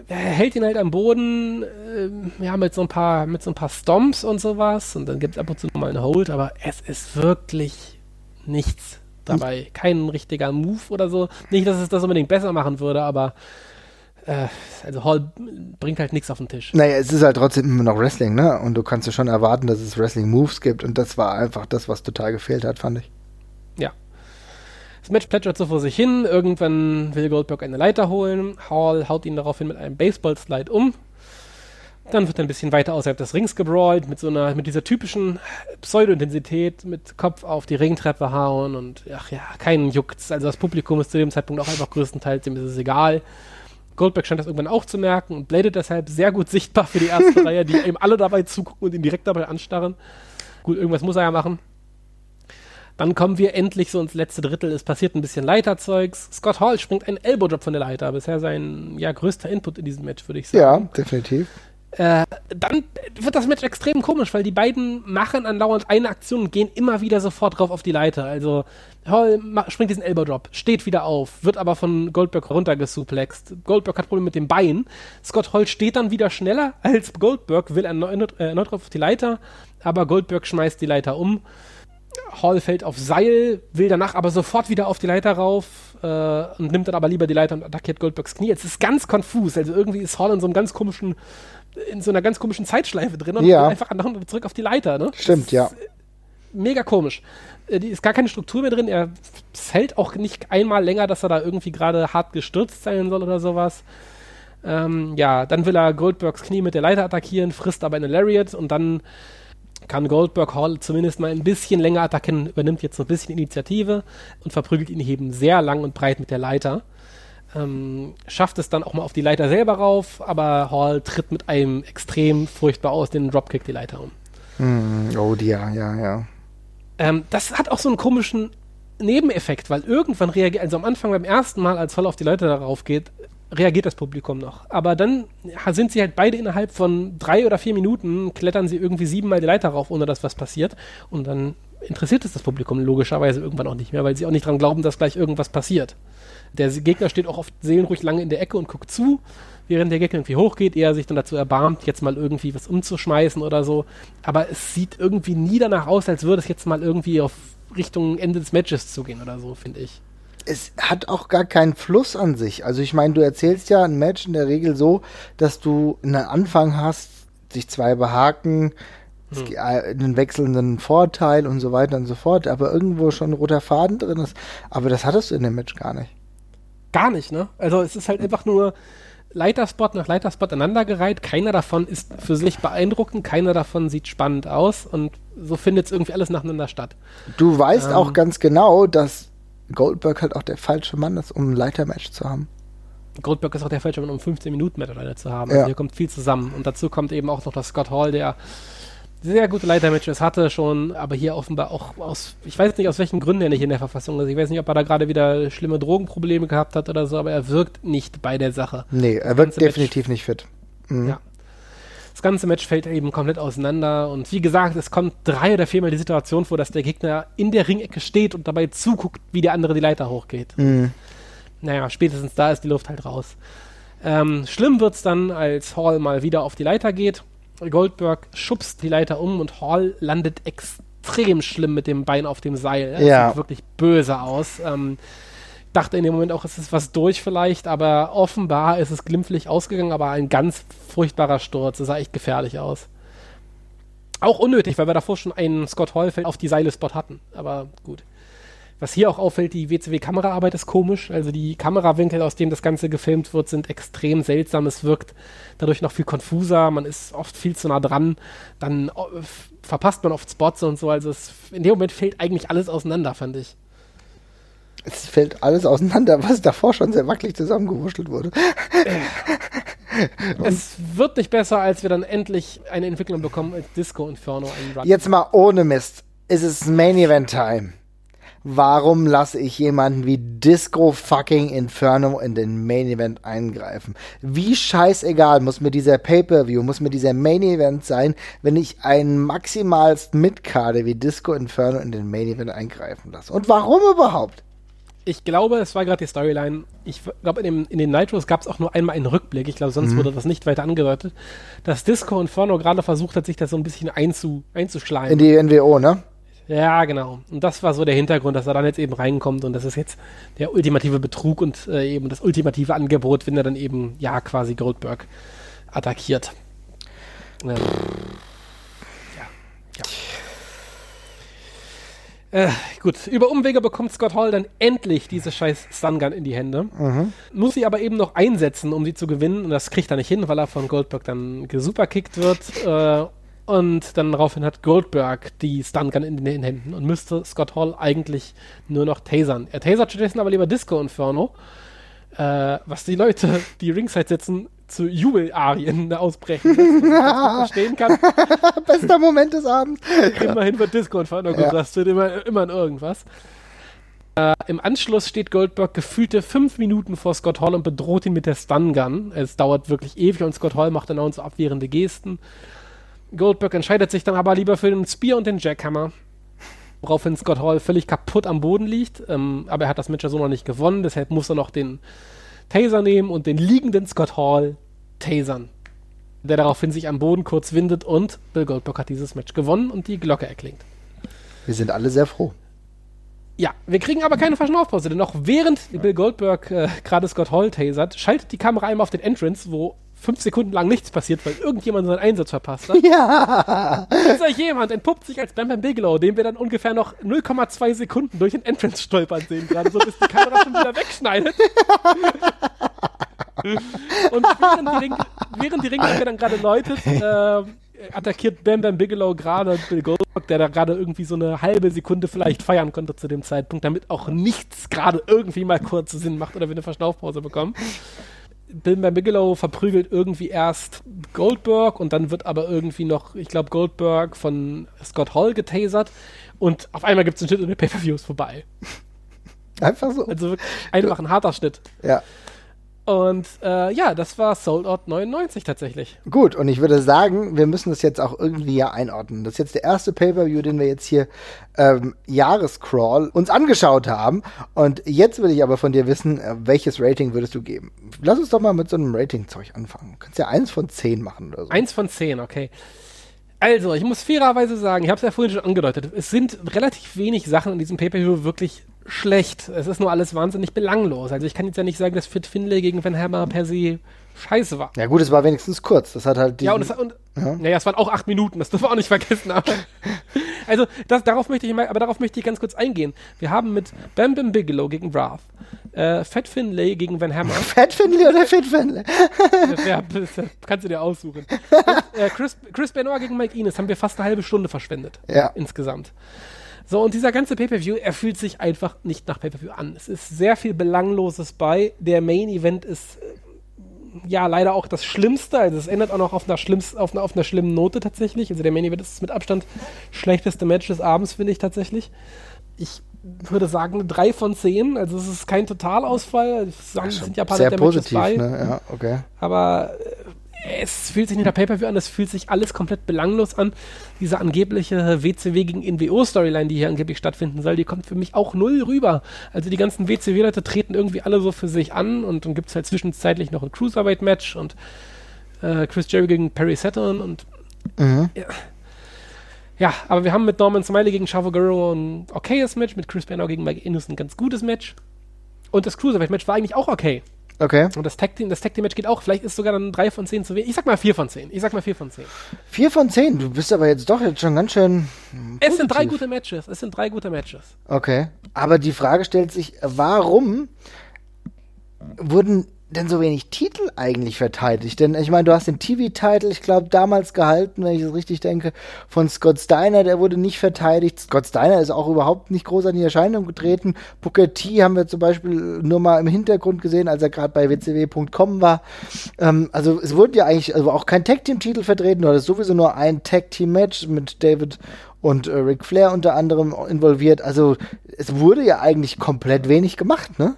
er hält ihn halt am Boden, äh, ja, mit so ein paar, mit so ein paar Stomps und sowas. Und dann gibt es ab und zu mal einen Hold, aber es ist wirklich nichts dabei. Kein richtiger Move oder so. Nicht, dass es das unbedingt besser machen würde, aber also Hall bringt halt nichts auf den Tisch. Naja, es ist halt trotzdem immer noch Wrestling, ne? Und du kannst ja schon erwarten, dass es Wrestling-Moves gibt. Und das war einfach das, was total gefehlt hat, fand ich. Ja, das Match plätschert so vor sich hin. Irgendwann will Goldberg eine Leiter holen. Hall haut ihn daraufhin mit einem Baseball-Slide um. Dann wird er ein bisschen weiter außerhalb des Rings gebrawlt, mit so einer, mit dieser typischen Pseudo-Intensität, mit Kopf auf die Ringtreppe hauen und ach ja, keinen juckt's. Also das Publikum ist zu dem Zeitpunkt auch einfach größtenteils, dem ist es egal. Goldberg scheint das irgendwann auch zu merken und blädet deshalb sehr gut sichtbar für die erste Reihe, die ihm alle dabei zugucken und ihn direkt dabei anstarren. Gut, irgendwas muss er ja machen. Dann kommen wir endlich so ins letzte Drittel. Es passiert ein bisschen Leiterzeugs. Scott Hall springt einen Elbow-Drop von der Leiter. Bisher sein ja, größter Input in diesem Match, würde ich sagen. Ja, definitiv. Äh, dann wird das Match extrem komisch, weil die beiden machen andauernd eine Aktion und gehen immer wieder sofort drauf auf die Leiter. Also Hall springt diesen Elbow-Drop, steht wieder auf, wird aber von Goldberg runtergesuplext. Goldberg hat Probleme mit dem Bein. Scott Hall steht dann wieder schneller als Goldberg, will erneut, äh, erneut drauf auf die Leiter, aber Goldberg schmeißt die Leiter um. Hall fällt auf Seil, will danach aber sofort wieder auf die Leiter rauf äh, und nimmt dann aber lieber die Leiter und attackiert Goldbergs Knie. Es ist ganz konfus. Also irgendwie ist Hall in so einem ganz komischen, in so einer ganz komischen Zeitschleife drin und ja. einfach andauernd zurück auf die Leiter. Ne? Stimmt, ja. Mega komisch. Äh, die ist gar keine Struktur mehr drin. Er fällt auch nicht einmal länger, dass er da irgendwie gerade hart gestürzt sein soll oder sowas. Ähm, ja, dann will er Goldbergs Knie mit der Leiter attackieren, frisst aber eine Lariat und dann kann Goldberg Hall zumindest mal ein bisschen länger attackieren, übernimmt jetzt so ein bisschen Initiative und verprügelt ihn eben sehr lang und breit mit der Leiter. Ähm, schafft es dann auch mal auf die Leiter selber rauf, aber Hall tritt mit einem extrem furchtbar aus den Dropkick die Leiter um. Mm, oh, ja, ja, ja. Ähm, das hat auch so einen komischen Nebeneffekt, weil irgendwann reagiert, also am Anfang beim ersten Mal, als Hall auf die Leiter darauf geht, reagiert das Publikum noch. Aber dann sind sie halt beide innerhalb von drei oder vier Minuten, klettern sie irgendwie siebenmal die Leiter rauf, ohne dass was passiert. Und dann interessiert es das Publikum logischerweise irgendwann auch nicht mehr, weil sie auch nicht dran glauben, dass gleich irgendwas passiert. Der Gegner steht auch oft seelenruhig lange in der Ecke und guckt zu, während der Gegner irgendwie hochgeht, er sich dann dazu erbarmt, jetzt mal irgendwie was umzuschmeißen oder so. Aber es sieht irgendwie nie danach aus, als würde es jetzt mal irgendwie auf Richtung Ende des Matches zugehen oder so, finde ich es hat auch gar keinen Fluss an sich. Also ich meine, du erzählst ja ein Match in der Regel so, dass du einen Anfang hast, sich zwei behaken, hm. einen wechselnden Vorteil und so weiter und so fort, aber irgendwo schon ein roter Faden drin ist. Aber das hattest du in dem Match gar nicht. Gar nicht, ne? Also es ist halt einfach nur Leiterspot nach Leiterspot aneinandergereiht. Keiner davon ist für sich beeindruckend, keiner davon sieht spannend aus und so findet es irgendwie alles nacheinander statt. Du weißt ähm, auch ganz genau, dass Goldberg halt auch der falsche Mann ist, um ein Leitermatch zu haben. Goldberg ist auch der falsche Mann, um 15 Minuten Match zu haben. Ja. Also hier kommt viel zusammen. Und dazu kommt eben auch noch das Scott Hall, der sehr gute Leitermatches hatte schon, aber hier offenbar auch aus, ich weiß nicht aus welchen Gründen er nicht in der Verfassung ist. Ich weiß nicht, ob er da gerade wieder schlimme Drogenprobleme gehabt hat oder so, aber er wirkt nicht bei der Sache. Nee, er wirkt definitiv Match, nicht fit. Mhm. Ja. Das ganze Match fällt eben komplett auseinander und wie gesagt, es kommt drei oder viermal die Situation vor, dass der Gegner in der Ringecke steht und dabei zuguckt, wie der andere die Leiter hochgeht. Mhm. Naja, spätestens da ist die Luft halt raus. Ähm, schlimm es dann, als Hall mal wieder auf die Leiter geht. Goldberg schubst die Leiter um und Hall landet extrem schlimm mit dem Bein auf dem Seil. Das ja. sieht wirklich böse aus. Ähm, dachte in dem Moment auch, es ist was durch vielleicht, aber offenbar ist es glimpflich ausgegangen, aber ein ganz furchtbarer Sturz. Das sah echt gefährlich aus. Auch unnötig, weil wir davor schon einen Scott Hallfeld auf die Seile-Spot hatten. Aber gut. Was hier auch auffällt, die WCW-Kameraarbeit ist komisch. Also die Kamerawinkel, aus denen das Ganze gefilmt wird, sind extrem seltsam. Es wirkt dadurch noch viel konfuser. Man ist oft viel zu nah dran. Dann äh, verpasst man oft Spots und so. Also es, in dem Moment fällt eigentlich alles auseinander, fand ich. Es fällt alles auseinander, was davor schon sehr wackelig zusammengewurschtelt wurde. Es wird nicht besser, als wir dann endlich eine Entwicklung bekommen als Disco Inferno. Jetzt mal ohne Mist. Es ist Main Event Time. Warum lasse ich jemanden wie Disco fucking Inferno in den Main Event eingreifen? Wie scheißegal muss mir dieser Pay-Per-View, muss mir dieser Main Event sein, wenn ich einen maximalst Mitkade wie Disco Inferno in den Main Event eingreifen lasse? Und warum überhaupt? Ich glaube, es war gerade die Storyline. Ich glaube, in, dem- in den Nitros gab es auch nur einmal einen Rückblick. Ich glaube, sonst wurde das nicht weiter angedeutet. Dass Disco Inferno gerade versucht hat, sich das so ein bisschen einzu, einzuschleimen. In die NWO, ne? Ja, genau. Und das war so der Hintergrund, dass er dann jetzt eben reinkommt und das ist jetzt der ultimative Betrug und äh, eben das ultimative Angebot, wenn er dann eben, ja, quasi Goldberg attackiert. Ähm, ja, ja. Äh, gut, über Umwege bekommt Scott Hall dann endlich diese scheiß Stun-Gun in die Hände. Muss sie aber eben noch einsetzen, um sie zu gewinnen. Und das kriegt er nicht hin, weil er von Goldberg dann gesuperkickt wird. Äh, und dann daraufhin hat Goldberg die Stun-Gun in den Händen und müsste Scott Hall eigentlich nur noch tasern. Er tasert stattdessen aber lieber Disco Inferno, äh, was die Leute, die Ringside sitzen, zu Jubelarien ausbrechen. lässt, was verstehen kann. Bester Moment des Abends. Immerhin wird Disco Inferno Ja. immer, immer in irgendwas. Äh, Im Anschluss steht Goldberg gefühlte fünf Minuten vor Scott Hall und bedroht ihn mit der Stun Gun. Es dauert wirklich ewig und Scott Hall macht dann auch so abwehrende Gesten. Goldberg entscheidet sich dann aber lieber für den Spear und den Jackhammer. Woraufhin Scott Hall völlig kaputt am Boden liegt. Ähm, aber er hat das Match ja so noch nicht gewonnen, deshalb muss er noch den Taser nehmen und den liegenden Scott Hall tasern. Der daraufhin sich am Boden kurz windet und Bill Goldberg hat dieses Match gewonnen und die Glocke erklingt. Wir sind alle sehr froh. Ja, wir kriegen aber keine Verschnaufpause, denn auch während Bill Goldberg äh, gerade Scott Hall tasert, schaltet die Kamera einmal auf den Entrance, wo fünf Sekunden lang nichts passiert, weil irgendjemand seinen Einsatz verpasst hat. Ja. Dieser jemand entpuppt sich als Bam Bam Bigelow, den wir dann ungefähr noch 0,2 Sekunden durch den Entrance stolpern sehen, gerade so, bis die Kamera schon wieder wegschneidet. Und während die, Ring, während die Ringlampe dann gerade läutet, äh, attackiert Bam Bam Bigelow gerade Bill Goldberg, der da gerade irgendwie so eine halbe Sekunde vielleicht feiern konnte zu dem Zeitpunkt, damit auch nichts gerade irgendwie mal kurz Sinn macht oder wir eine Verschnaufpause bekommen. Bill Bam Bigelow verprügelt irgendwie erst Goldberg und dann wird aber irgendwie noch, ich glaube, Goldberg von Scott Hall getasert und auf einmal gibt es einen Schnitt und der Pay-Per-View ist vorbei. Einfach so. Also wirklich einfach ein harter Schnitt. Ja. Und äh, ja, das war Sold Out 99 tatsächlich. Gut, und ich würde sagen, wir müssen das jetzt auch irgendwie ja einordnen. Das ist jetzt der erste Pay-Per-View, den wir jetzt hier ähm, Jahrescrawl uns angeschaut haben. Und jetzt will ich aber von dir wissen, äh, welches Rating würdest du geben? Lass uns doch mal mit so einem Rating-Zeug anfangen. Du kannst ja eins von zehn machen oder so. Eins von zehn, okay. Also, ich muss fairerweise sagen, ich habe es ja vorhin schon angedeutet, es sind relativ wenig Sachen in diesem Pay-Per-View wirklich schlecht. Es ist nur alles wahnsinnig belanglos. Also ich kann jetzt ja nicht sagen, dass Fit Finlay gegen Van Hammer per se scheiße war. Ja gut, es war wenigstens kurz. Das hat halt Ja, und, es, und naja, es waren auch acht Minuten, das dürfen wir auch nicht vergessen. Aber, also, das, darauf möchte ich mal, aber darauf möchte ich ganz kurz eingehen. Wir haben mit Bam Bam Bigelow gegen Wrath, äh, Fat Finlay gegen Van Hammer, Fat Finley oder Fit Finley? ja, das kannst du dir aussuchen. Und, äh, Chris, Chris Benoit gegen Mike Ines haben wir fast eine halbe Stunde verschwendet. Ja. Insgesamt. So, und dieser ganze Pay-Per-View, er fühlt sich einfach nicht nach Pay-Per-View an. Es ist sehr viel Belangloses bei. Der Main-Event ist äh, ja leider auch das Schlimmste. Also es endet auch noch auf einer, schlimmst, auf einer, auf einer schlimmen Note tatsächlich. Also der Main-Event ist mit Abstand schlechteste Match des Abends, finde ich tatsächlich. Ich würde sagen, eine 3 von 10. Also es ist kein Totalausfall. Es sind- sind ja ein paar Sehr Matches positiv, bei. ne? Ja, okay. Aber äh, es fühlt sich nicht nach Pay-Per-View an, es fühlt sich alles komplett belanglos an. Diese angebliche WCW gegen NWO-Storyline, die hier angeblich stattfinden soll, die kommt für mich auch null rüber. Also die ganzen WCW-Leute treten irgendwie alle so für sich an und dann gibt es halt zwischenzeitlich noch ein Cruiserweight-Match und äh, Chris Jericho gegen Perry Saturn und Mhm. ja. ja, aber wir haben mit Norman Smiley gegen Chavo Guerrero ein okayes Match, mit Chris Benoit gegen Mike Innes ein ganz gutes Match. Und das Cruiserweight-Match war eigentlich auch okay. Okay. Und das Tag Team, das Tag Team Match geht auch. Vielleicht ist sogar dann 3 von 10 zu wenig. Ich sag mal 4 von 10. Ich sag mal 4 von 10. Vier von zehn. Du bist aber jetzt doch jetzt schon ganz schön. Es sind drei Positiv. gute Matches. Es sind drei gute Matches. Okay. Aber die Frage stellt sich, warum wurden denn so wenig Titel eigentlich verteidigt? Denn ich meine, du hast den TV-Titel, ich glaube, damals gehalten, wenn ich es richtig denke, von Scott Steiner, der wurde nicht verteidigt. Scott Steiner ist auch überhaupt nicht groß an die Erscheinung getreten. Booker T haben wir zum Beispiel nur mal im Hintergrund gesehen, als er gerade bei wcw.com war. Ähm, also es wurde ja eigentlich also auch kein Tag-Team-Titel vertreten, oder sowieso nur ein Tag-Team-Match mit David und äh, Ric Flair unter anderem involviert. Also es wurde ja eigentlich komplett wenig gemacht, ne?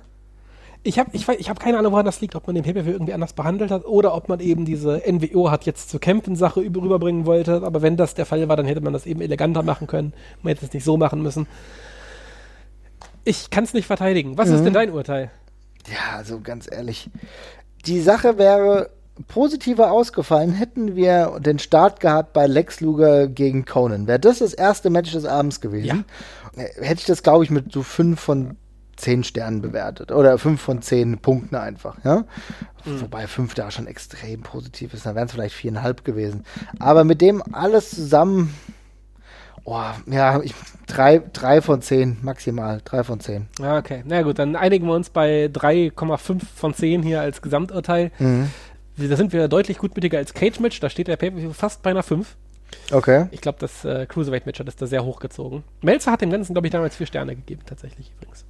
Ich habe ich, ich hab keine Ahnung, woran das liegt, ob man den pay irgendwie anders behandelt hat oder ob man eben diese NWO hat jetzt zur Campen-Sache rüberbringen wollte. Aber wenn das der Fall war, dann hätte man das eben eleganter machen können. Man hätte es nicht so machen müssen. Ich kann es nicht verteidigen. Was mhm. ist denn dein Urteil? Ja, also ganz ehrlich. Die Sache wäre positiver ausgefallen, hätten wir den Start gehabt bei Lex Luger gegen Conan. Wäre das das erste Match des Abends gewesen, ja. hätte ich das, glaube ich, mit so fünf von zehn Sternen bewertet. Oder fünf von zehn Punkten einfach, ja. Mhm. Wobei fünf da schon extrem positiv ist. Dann wären es vielleicht viereinhalb gewesen. Aber mit dem alles zusammen, oh, ja, ich, drei, drei von zehn maximal. Drei von zehn. Ja, okay. Na gut, dann einigen wir uns bei 3,5 von zehn hier als Gesamturteil. Mhm. Da sind wir deutlich gutmütiger als Cage-Match. Da steht der pay fast bei einer 5. Okay. Ich glaube, das äh, Cruiserweight-Match hat es da sehr hochgezogen. Melzer hat dem Ganzen, glaube ich, damals vier Sterne gegeben, tatsächlich übrigens.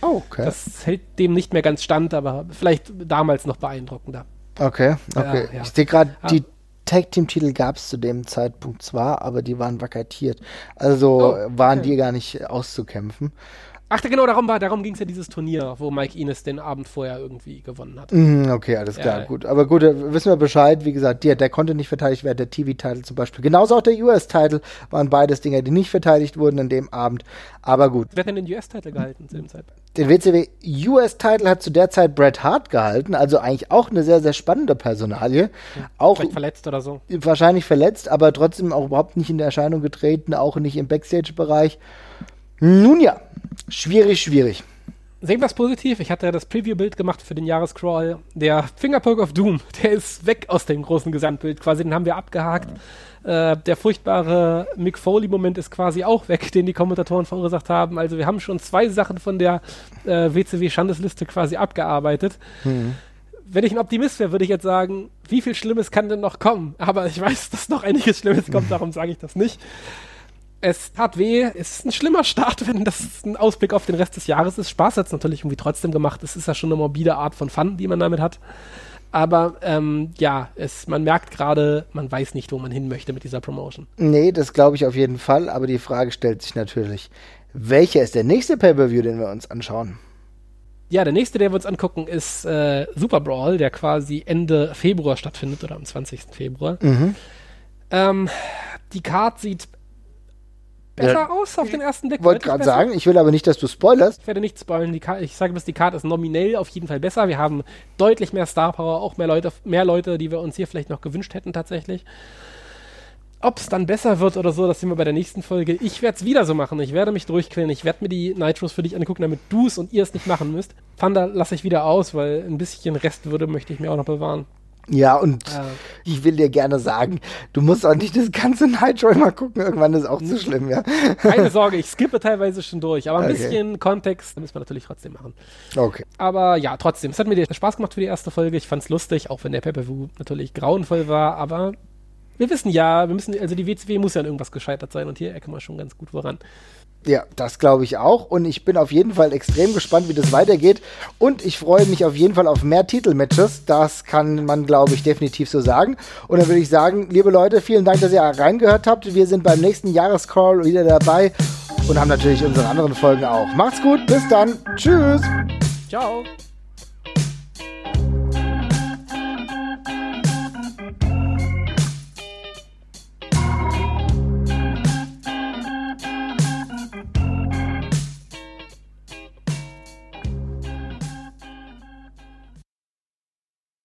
Oh, okay. Das hält dem nicht mehr ganz stand, aber vielleicht damals noch beeindruckender. Okay, okay. Ja, ja. Ich sehe gerade, die Tag Team Titel gab es zu dem Zeitpunkt zwar, aber die waren vakatiert. Also oh, waren die gar nicht auszukämpfen. Ach, genau, darum, darum ging es ja dieses Turnier, wo Mike Ines den Abend vorher irgendwie gewonnen hat. Mm, okay, alles klar, ja, gut. Aber gut, wissen wir Bescheid. Wie gesagt, der, der konnte nicht verteidigt werden, der TV-Titel zum Beispiel. Genauso auch der US-Titel waren beides Dinge, die nicht verteidigt wurden an dem Abend. Aber gut. Wer hat denn den US-Titel gehalten zu dem Zeitpunkt? Den WCW US-Titel hat zu der Zeit Bret Hart gehalten, also eigentlich auch eine sehr, sehr spannende Personalie. Ja, auch vielleicht verletzt oder so. Wahrscheinlich verletzt, aber trotzdem auch überhaupt nicht in Erscheinung getreten, auch nicht im Backstage-Bereich. Nun ja, schwierig, schwierig. Sehen wir es positiv. Ich hatte ja das Preview-Bild gemacht für den Jahrescrawl. Der Fingerpoke of Doom, der ist weg aus dem großen Gesamtbild quasi. Den haben wir abgehakt. Äh, der furchtbare Mick Foley-Moment ist quasi auch weg, den die Kommentatoren verursacht haben. Also wir haben schon zwei Sachen von der äh, WCW-Schandesliste quasi abgearbeitet. Mhm. Wenn ich ein Optimist wäre, würde ich jetzt sagen, wie viel Schlimmes kann denn noch kommen? Aber ich weiß, dass noch einiges Schlimmes kommt, darum sage ich das nicht es tat weh. Es ist ein schlimmer Start, wenn das ein Ausblick auf den Rest des Jahres ist. Spaß hat es natürlich irgendwie trotzdem gemacht. Es ist ja schon eine morbide Art von Fun, die man damit hat. Aber ähm, ja, es, man merkt gerade, man weiß nicht, wo man hin möchte mit dieser Promotion. Nee, das glaube ich auf jeden Fall. Aber die Frage stellt sich natürlich, welcher ist der nächste Pay-Per-View, den wir uns anschauen? Ja, der nächste, den wir uns angucken, ist äh, Super Brawl, der quasi Ende Februar stattfindet oder am 20. Februar. Mhm. Ähm, die Card sieht besser ja. aus auf den ersten Blick. Ich wollte gerade sagen, ich will aber nicht, dass du spoilerst. Ich werde nicht spoilern. ich sage bis die Karte ist nominell auf jeden Fall besser. Wir haben deutlich mehr Star Power, auch mehr Leute, mehr Leute, die wir uns hier vielleicht noch gewünscht hätten tatsächlich. Ob es dann besser wird oder so, das sehen wir bei der nächsten Folge. Ich werde es wieder so machen. Ich werde mich durchquälen. Ich werde mir die Nitros für dich angucken, damit du es und ihr es nicht machen müsst. Thunder lasse ich wieder aus, weil ein bisschen Restwürde möchte ich mir auch noch bewahren. Ja, und ja. ich will dir gerne sagen, du musst auch nicht das ganze Nitro immer gucken, irgendwann ist auch zu schlimm, ja. Keine Sorge, ich skippe teilweise schon durch, aber ein okay. bisschen Kontext müssen wir natürlich trotzdem machen. Okay. Aber ja, trotzdem, es hat mir Spaß gemacht für die erste Folge, ich fand's lustig, auch wenn der Pay-Per-View natürlich grauenvoll war, aber wir wissen ja, wir müssen, also die WCW muss ja an irgendwas gescheitert sein und hier erkennen wir schon ganz gut woran. Ja, das glaube ich auch. Und ich bin auf jeden Fall extrem gespannt, wie das weitergeht. Und ich freue mich auf jeden Fall auf mehr Titelmatches. Das kann man, glaube ich, definitiv so sagen. Und dann würde ich sagen, liebe Leute, vielen Dank, dass ihr reingehört habt. Wir sind beim nächsten Jahrescall wieder dabei und haben natürlich unsere anderen Folgen auch. Macht's gut, bis dann. Tschüss. Ciao.